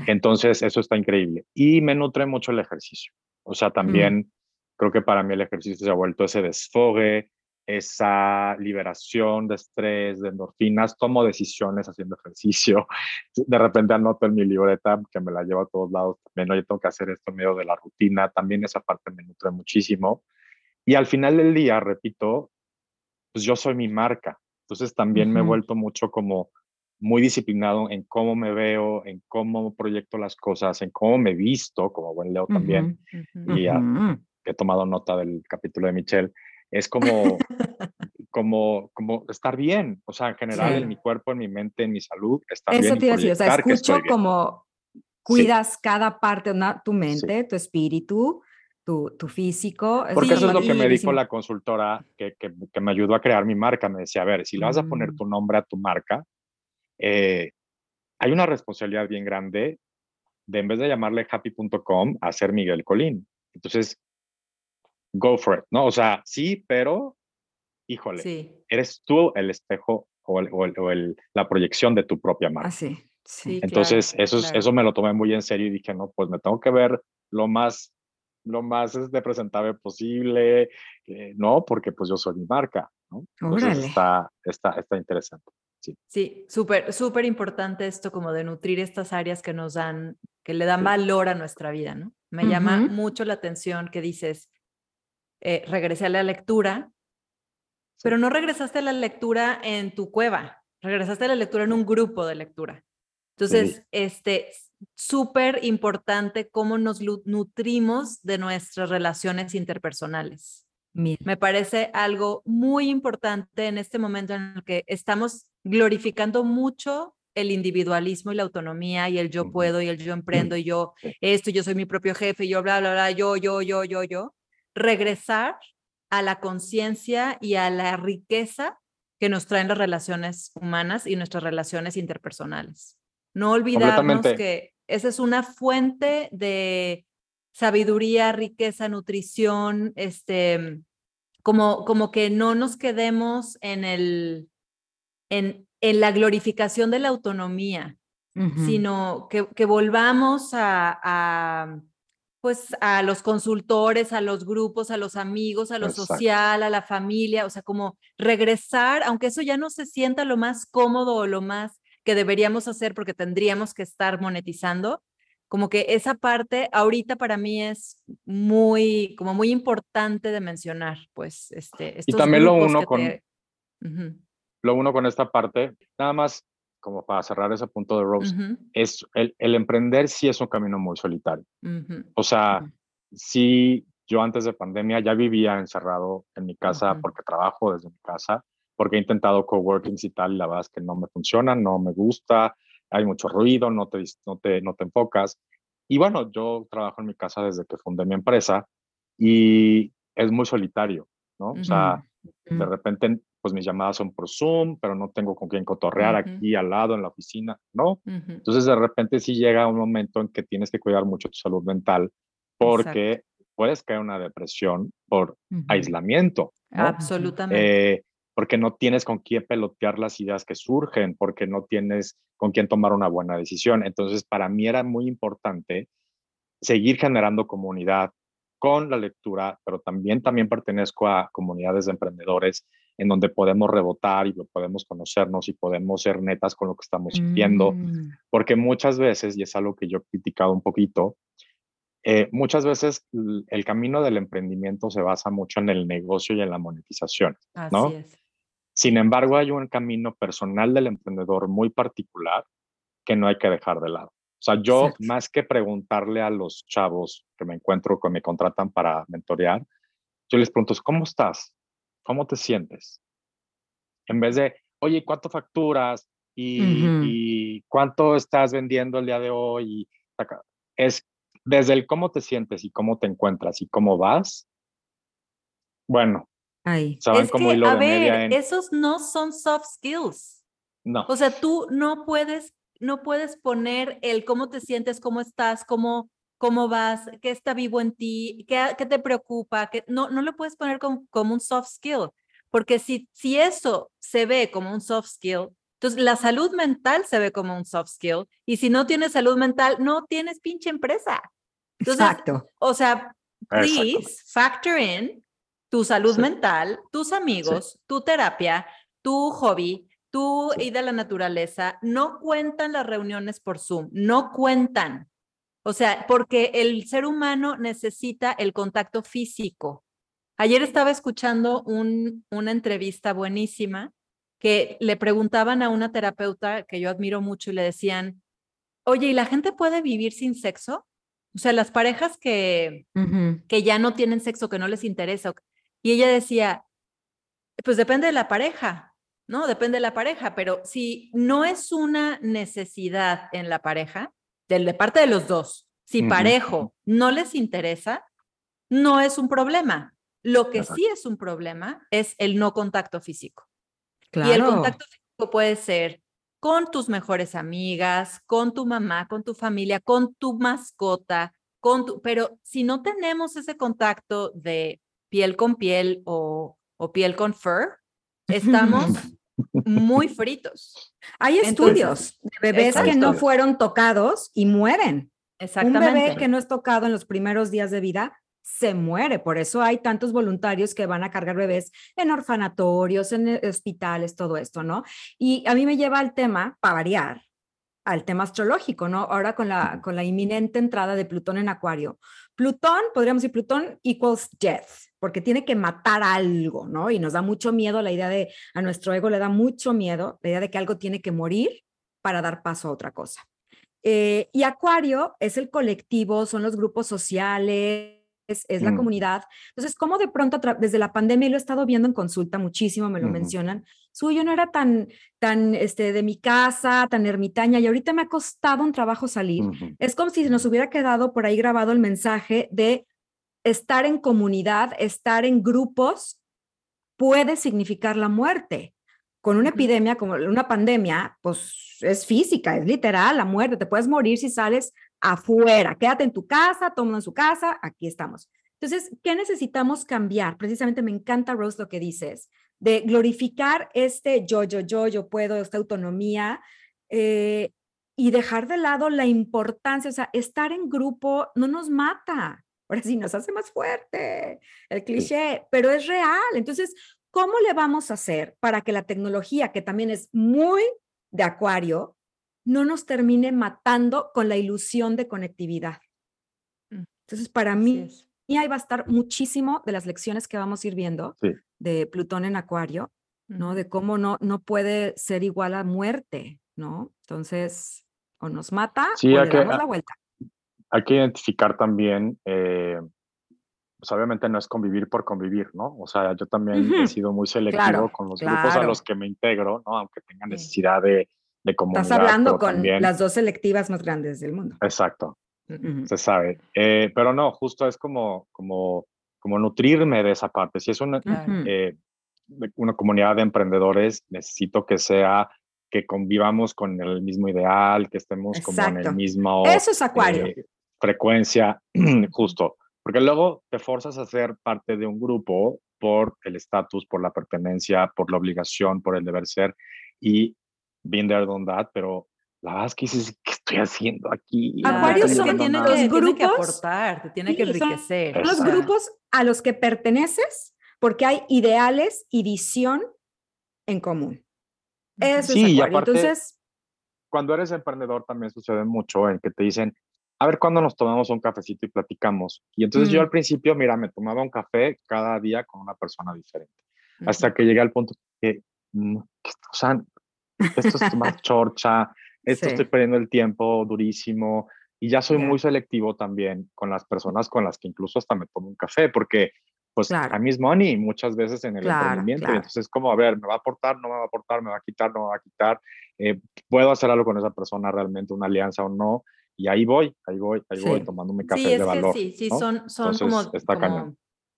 Entonces, eso está increíble. Y me nutre mucho el ejercicio. O sea, mm. también creo que para mí el ejercicio se ha vuelto ese desfogue, esa liberación de estrés, de endorfinas, tomo decisiones haciendo ejercicio. De repente anoto en mi libreta, que me la llevo a todos lados también, oye, tengo que hacer esto en medio de la rutina. También esa parte me nutre muchísimo. Y al final del día, repito, pues yo soy mi marca. Entonces también me he vuelto mucho como muy disciplinado en cómo me veo, en cómo proyecto las cosas, en cómo me visto, como buen Leo también. y he tomado nota del capítulo de Michelle. Es como, como, como estar bien, o sea, en general, en mi cuerpo, en mi mente, en mi salud, estar bien. Eso te iba a decir, o sea, escucho como cuidas cada parte, de tu mente, tu espíritu, tu, físico. Porque eso es lo que me dijo la consultora que, que, me ayudó a crear mi marca. Me decía, a ver, si le vas a poner mm. tu nombre a tu marca, eh, hay una responsabilidad bien grande de en vez de llamarle happy.com, hacer Miguel Colín. Entonces, go for it, ¿no? O sea, sí, pero híjole, eres tú el espejo o, el, la proyección de tu propia marca. Así, ah, sí. Entonces, eso, eso me lo tomé muy en serio y dije, no, pues me tengo que ver lo más lo más este, presentable posible, eh, ¿no? Porque pues yo soy mi marca, ¿no? Entonces está, está, está interesante. Sí, sí súper, súper importante esto como de nutrir estas áreas que nos dan, que le dan valor a nuestra vida, ¿no? Me llama mucho la atención que dices, eh, regresé a la lectura, pero no regresaste a la lectura en tu cueva, regresaste a la lectura en un grupo de lectura. Entonces, este, súper importante cómo nos nutrimos de nuestras relaciones interpersonales. Me parece algo muy importante en este momento en el que estamos glorificando mucho el individualismo y la autonomía y el yo puedo y el yo emprendo y yo esto, yo soy mi propio jefe y yo bla, bla, bla, yo, yo, yo, yo, yo. Regresar a la conciencia y a la riqueza que nos traen las relaciones humanas y nuestras relaciones interpersonales. No olvidarnos que esa es una fuente de sabiduría, riqueza, nutrición, este, como, como que no nos quedemos en, el, en, en la glorificación de la autonomía, sino que, que volvamos a, a, pues, a los consultores, a los grupos, a los amigos, a lo social, a la familia, o sea, como regresar, aunque eso ya no se sienta lo más cómodo o lo más que deberíamos hacer porque tendríamos que estar monetizando. Como que esa parte ahorita para mí es muy, como muy importante de mencionar, pues, este. Y también lo uno con, lo uno con esta parte, nada más como para cerrar ese punto de Rose, es el, el, emprender sí es un camino muy solitario. O sea, sí, yo antes de pandemia ya vivía encerrado en mi casa porque trabajo desde mi casa porque he intentado coworkings y tal, y la verdad es que no me funciona, no me gusta, hay mucho ruido, no te, no te, no te enfocas. Y bueno, yo trabajo en mi casa desde que fundé mi empresa y es muy solitario, ¿no? O sea, de repente, pues mis llamadas son por Zoom, pero no tengo con quién cotorrear aquí al lado en la oficina, ¿no? Entonces, de repente sí llega un momento en que tienes que cuidar mucho tu salud mental porque puedes caer una depresión por aislamiento. ¿no? Absolutamente. Eh, porque no tienes con quién pelotear las ideas que surgen, porque no tienes con quién tomar una buena decisión. Entonces, para mí era muy importante seguir generando comunidad con la lectura, pero también, también pertenezco a comunidades de emprendedores en donde podemos rebotar y podemos conocernos y podemos ser netas con lo que estamos viendo, mm. porque muchas veces, y es algo que yo he criticado un poquito, eh, muchas veces el camino del emprendimiento se basa mucho en el negocio y en la monetización, ¿no? Es. Sin embargo, hay un camino personal del emprendedor muy particular que no hay que dejar de lado. O sea, yo más que preguntarle a los chavos que me encuentro, que me contratan para mentorear, yo les pregunto, ¿cómo estás? ¿Cómo te sientes? En vez de, oye, ¿cuánto facturas? ¿Y, cuánto estás vendiendo el día de hoy? Es desde el cómo te sientes y cómo te encuentras y cómo vas. Bueno, es que, a ver, esos no son soft skills. No. O sea, tú no puedes, no puedes poner el cómo te sientes, cómo estás, cómo, cómo vas, qué está vivo en ti, qué, qué te preocupa, que no, no lo puedes poner como, como, un soft skill. Porque si, si eso se ve como un soft skill, entonces la salud mental se ve como un soft skill. Y si no tienes salud mental, no tienes pinche empresa. Exacto. O sea, please factor in tu salud mental, tus amigos, tu terapia, tu hobby, tu ida a la naturaleza, no cuentan las reuniones por Zoom, no cuentan. O sea, porque el ser humano necesita el contacto físico. Ayer estaba escuchando un, una entrevista buenísima que le preguntaban a una terapeuta que yo admiro mucho y le decían, oye, ¿y la gente puede vivir sin sexo? O sea, las parejas que, que ya no tienen sexo, que no les interesa, y ella decía, pues depende de la pareja, ¿no? Depende de la pareja, pero si no es una necesidad en la pareja, de, parte de los dos, si parejo no les interesa, no es un problema. Lo que sí es un problema es el no contacto físico. Y el contacto físico puede ser con tus mejores amigas, con tu mamá, con tu familia, con tu mascota, con tu, pero si no tenemos ese contacto de piel con piel o, piel con fur, estamos muy fritos. Hay estudios de bebés que no fueron tocados y mueren. Exactamente. Un bebé que no es tocado en los primeros días de vida se muere. Por eso hay tantos voluntarios que van a cargar bebés en orfanatorios, en hospitales, todo esto, ¿no? Y a mí me lleva al tema, para variar, al tema astrológico, ¿no? Ahora con la, con la inminente entrada de Plutón en Acuario. Plutón, podríamos decir, Plutón equals death, porque tiene que matar algo, ¿no? Y nos da mucho miedo la idea de, a nuestro ego le da mucho miedo la idea de que algo tiene que morir para dar paso a otra cosa. Eh, y Acuario es el colectivo, son los grupos sociales, es, la mm. comunidad. Entonces, como de pronto desde la pandemia, y lo he estado viendo en consulta muchísimo, me lo mencionan, suyo no era tan, tan este, de mi casa, tan ermitaña, y ahorita me ha costado un trabajo salir. Es como si nos hubiera quedado por ahí grabado el mensaje de estar en comunidad, estar en grupos, puede significar la muerte. Con una epidemia, como una pandemia, pues es física, es literal, la muerte. Te puedes morir si sales afuera, quédate en tu casa, toma en su casa, aquí estamos. Entonces, ¿qué necesitamos cambiar? Precisamente me encanta, Rose, lo que dices, de glorificar este yo, yo, yo, yo puedo, esta autonomía eh, y dejar de lado la importancia, o sea, estar en grupo no nos mata, ahora sí nos hace más fuerte, el cliché, pero es real. Entonces, ¿cómo le vamos a hacer para que la tecnología, que también es muy de acuario, no nos termine matando con la ilusión de conectividad. Mm. Entonces, para mí, ahí va a estar muchísimo de las lecciones que vamos a ir viendo de Plutón en Acuario, ¿no? De cómo no, no puede ser igual a muerte, ¿no? Entonces, o nos mata o le damos la vuelta. Hay que identificar también, eh, pues obviamente no es convivir por convivir, ¿no? O sea, yo también he sido muy selectivo con los grupos a los que me integro, ¿no? Aunque tenga necesidad de Estás hablando con las dos selectivas más grandes del mundo. Exacto, se sabe. Eh, pero no, justo es como, como, como nutrirme de esa parte. Si es una, eh, una comunidad de emprendedores, necesito que sea que convivamos con el mismo ideal, que estemos como en el mismo... Eso es acuario. Eh, frecuencia, justo. Porque luego te forzas a ser parte de un grupo por el estatus, por la pertenencia, por la obligación, por el deber ser. Y been there, done that, pero la verdad es que dices, ¿qué estoy haciendo aquí? Acuarios son, tiene que, tiene que aportar, te tiene que enriquecer. Son los grupos a los que perteneces porque hay ideales y visión en común. Eso sí, es Acuario. Entonces, cuando eres emprendedor también sucede mucho en que te dicen, a ver cuándo nos tomamos un cafecito y platicamos. Y entonces yo al principio, mira, me tomaba un café cada día con una persona diferente. Hasta que llegué al punto que, mm, o sea, esto es más chorcha, esto estoy perdiendo el tiempo durísimo. Y ya soy muy selectivo también con las personas con las que incluso hasta me tomo un café, porque pues a mí es money muchas veces en el emprendimiento. entonces es como, a ver, ¿me va a aportar? ¿No me va a aportar? ¿Me va a quitar? ¿No me va a quitar? Eh, ¿Puedo hacer algo con esa persona realmente, una alianza o no? Y ahí voy, ahí voy, ahí voy tomándome café sí, de valor. sí, sí, son, son como,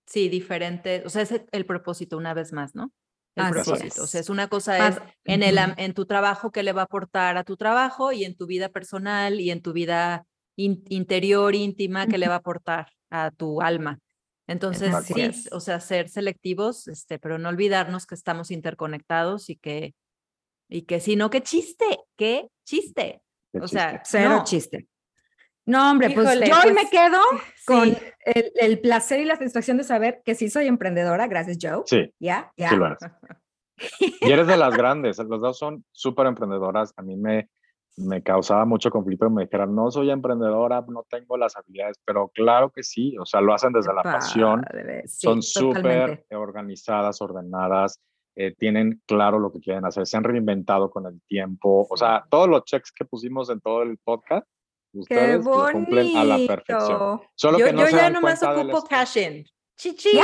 sí, diferentes, o sea, es el propósito una vez más, ¿no? el propósito. O sea, es una cosa es en, el, en tu trabajo que le va a aportar a tu trabajo y en tu vida personal y en tu vida interior, íntima, que le va a aportar a tu alma. Entonces, sí, o sea, ser selectivos, este, pero no olvidarnos que estamos interconectados y que, y que si no, qué chiste, qué chiste. o sea, cero chiste. No, hombre, pues yo hoy me pues, quedo con el, placer y la satisfacción de saber que sí soy emprendedora, gracias Joe. Sí. Ya, ya. y eres de las grandes, los dos son súper emprendedoras. A mí me, me causaba mucho conflicto que me dijeran, no soy emprendedora, no tengo las habilidades, pero claro que sí, o sea, lo hacen desde la pasión, son súper organizadas, ordenadas, eh, tienen claro lo que quieren hacer, se han reinventado con el tiempo, o sea, todos los checks que pusimos en todo el podcast Ustedes lo cumplen a la perfección. Solo yo, que no yo ya nomás ocupo cash in. Chichi.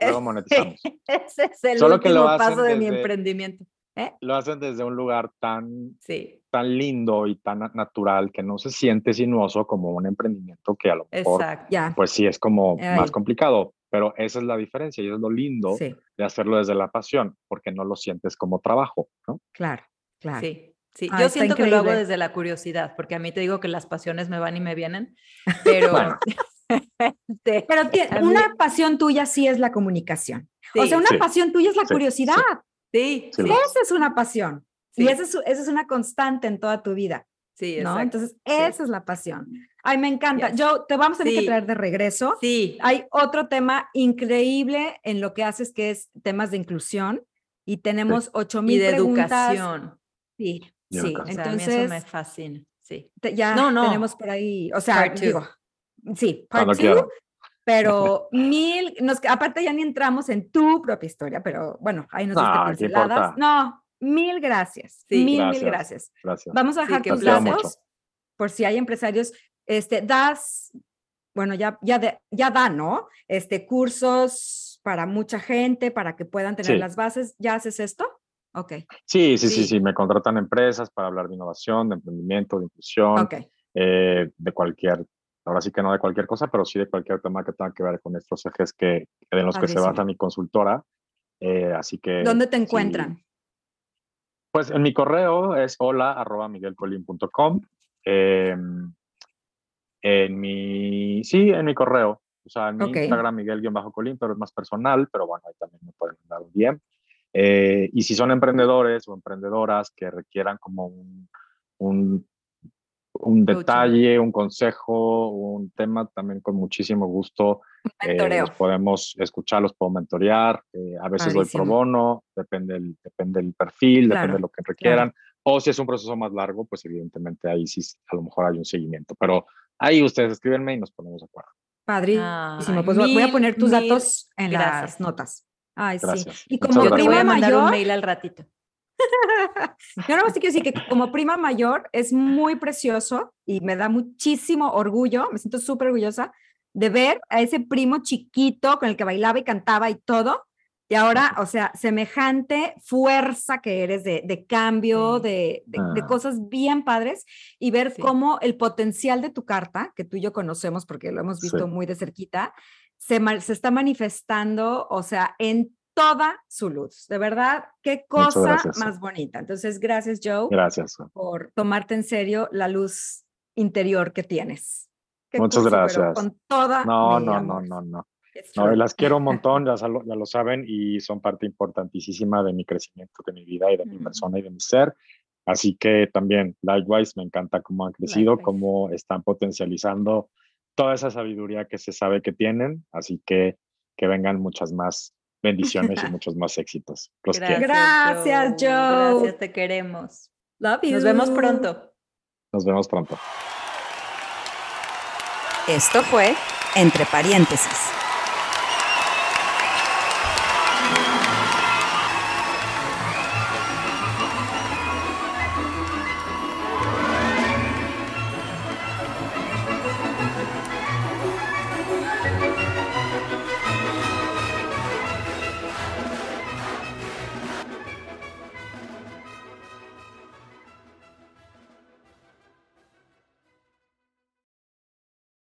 Luego monetizamos. Ese es el último paso de mi emprendimiento. ¿eh? Lo hacen desde un lugar tan, tan lindo y tan natural que no se siente sinuoso como un emprendimiento que a lo mejor, pues sí, es como más complicado. Pero esa es la diferencia y es lo lindo de hacerlo desde la pasión, porque no lo sientes como trabajo, ¿no? Claro, claro. Sí. Sí, yo siento que lo hago desde la curiosidad, porque a mí te digo que las pasiones me van y me vienen, pero... pero una pasión tuya sí es la comunicación. o sea, una pasión tuya es la curiosidad. Sí, sí. Esa es una pasión. Y esa es, esa es, una constante en toda tu vida. Sí, ¿no? Entonces, esa es la pasión. Ay, me encanta. Yo te vamos a tener que traer de regreso. Sí. Hay otro tema increíble en lo que haces que es temas de inclusión y tenemos ocho mil de educación. Sí, sí. Entonces, eso me fascina. Sí. ya no, no. tenemos por ahí, o sea, digo, sí, part two, pero mil, nos, aparte ya ni entramos en tu propia historia, pero bueno, ahí nos diste pinceladas. No, Mil gracias. mil, mil gracias. Vamos a dejar tus datos por si hay empresarios. Este, das, bueno, ya, ya, ya da, ¿no? Este, cursos para mucha gente, para que puedan tener las bases. ¿Ya haces esto? Ok. Sí, sí, sí, sí, Me contratan empresas para hablar de innovación, de emprendimiento, de inclusión, eh, de cualquier, ahora sí que no de cualquier cosa, pero sí de cualquier tema que tenga que ver con estos ejes que, en los que se basa mi consultora. Eh, así que. ¿Dónde te encuentran? Pues en mi correo es hola arroba miguelcolín.com. Eh, en mi, sí, en mi correo. O sea, en mi Instagram miguel-colín, pero es más personal, pero bueno, ahí también me pueden mandar un bien. Eh, y si son emprendedores o emprendedoras que requieran como un, un un detalle, un consejo, un tema, también con muchísimo gusto. Eh, los podemos escuchar, los puedo mentorear. Eh, a veces doy pro bono, depende del, depende del perfil, depende de lo que requieran. O si es un proceso más largo, pues evidentemente ahí sí a lo mejor hay un seguimiento. Pero ahí ustedes escríbenme y nos ponemos de acuerdo. Padrísimo. pues voy a poner tus datos en las notas. Ay, sí. Y como prima voy a mandar un mail al ratito. Yo no más quiero decir que como prima mayor es muy precioso y me da muchísimo orgullo, me siento súper orgullosa de ver a ese primo chiquito con el que bailaba y cantaba y todo. Y ahora, o sea, semejante fuerza que eres de, cambio, de, ah. cosas bien padres y ver cómo el potencial de tu carta, que tú y yo conocemos porque lo hemos visto muy de cerquita, se, se está manifestando, o sea, en toda su luz. De verdad, qué cosa más bonita. Entonces, gracias, Joe. Gracias. Por tomarte en serio la luz interior que tienes. Muchas gracias. Con toda. No, no, no, no, no, no. las quiero un montón, ya, ya, lo saben, y son parte importantísima de mi crecimiento, de mi vida y de mi persona y de mi ser. Así que también, likewise, me encanta cómo han crecido, cómo están potencializando toda esa sabiduría que se sabe que tienen. Así que que vengan muchas más Bendiciones y muchos más éxitos. Gracias, Gracias, Joe. Gracias, te queremos. Love you. Nos vemos pronto. Nos vemos pronto. Esto fue Entre Paréntesis.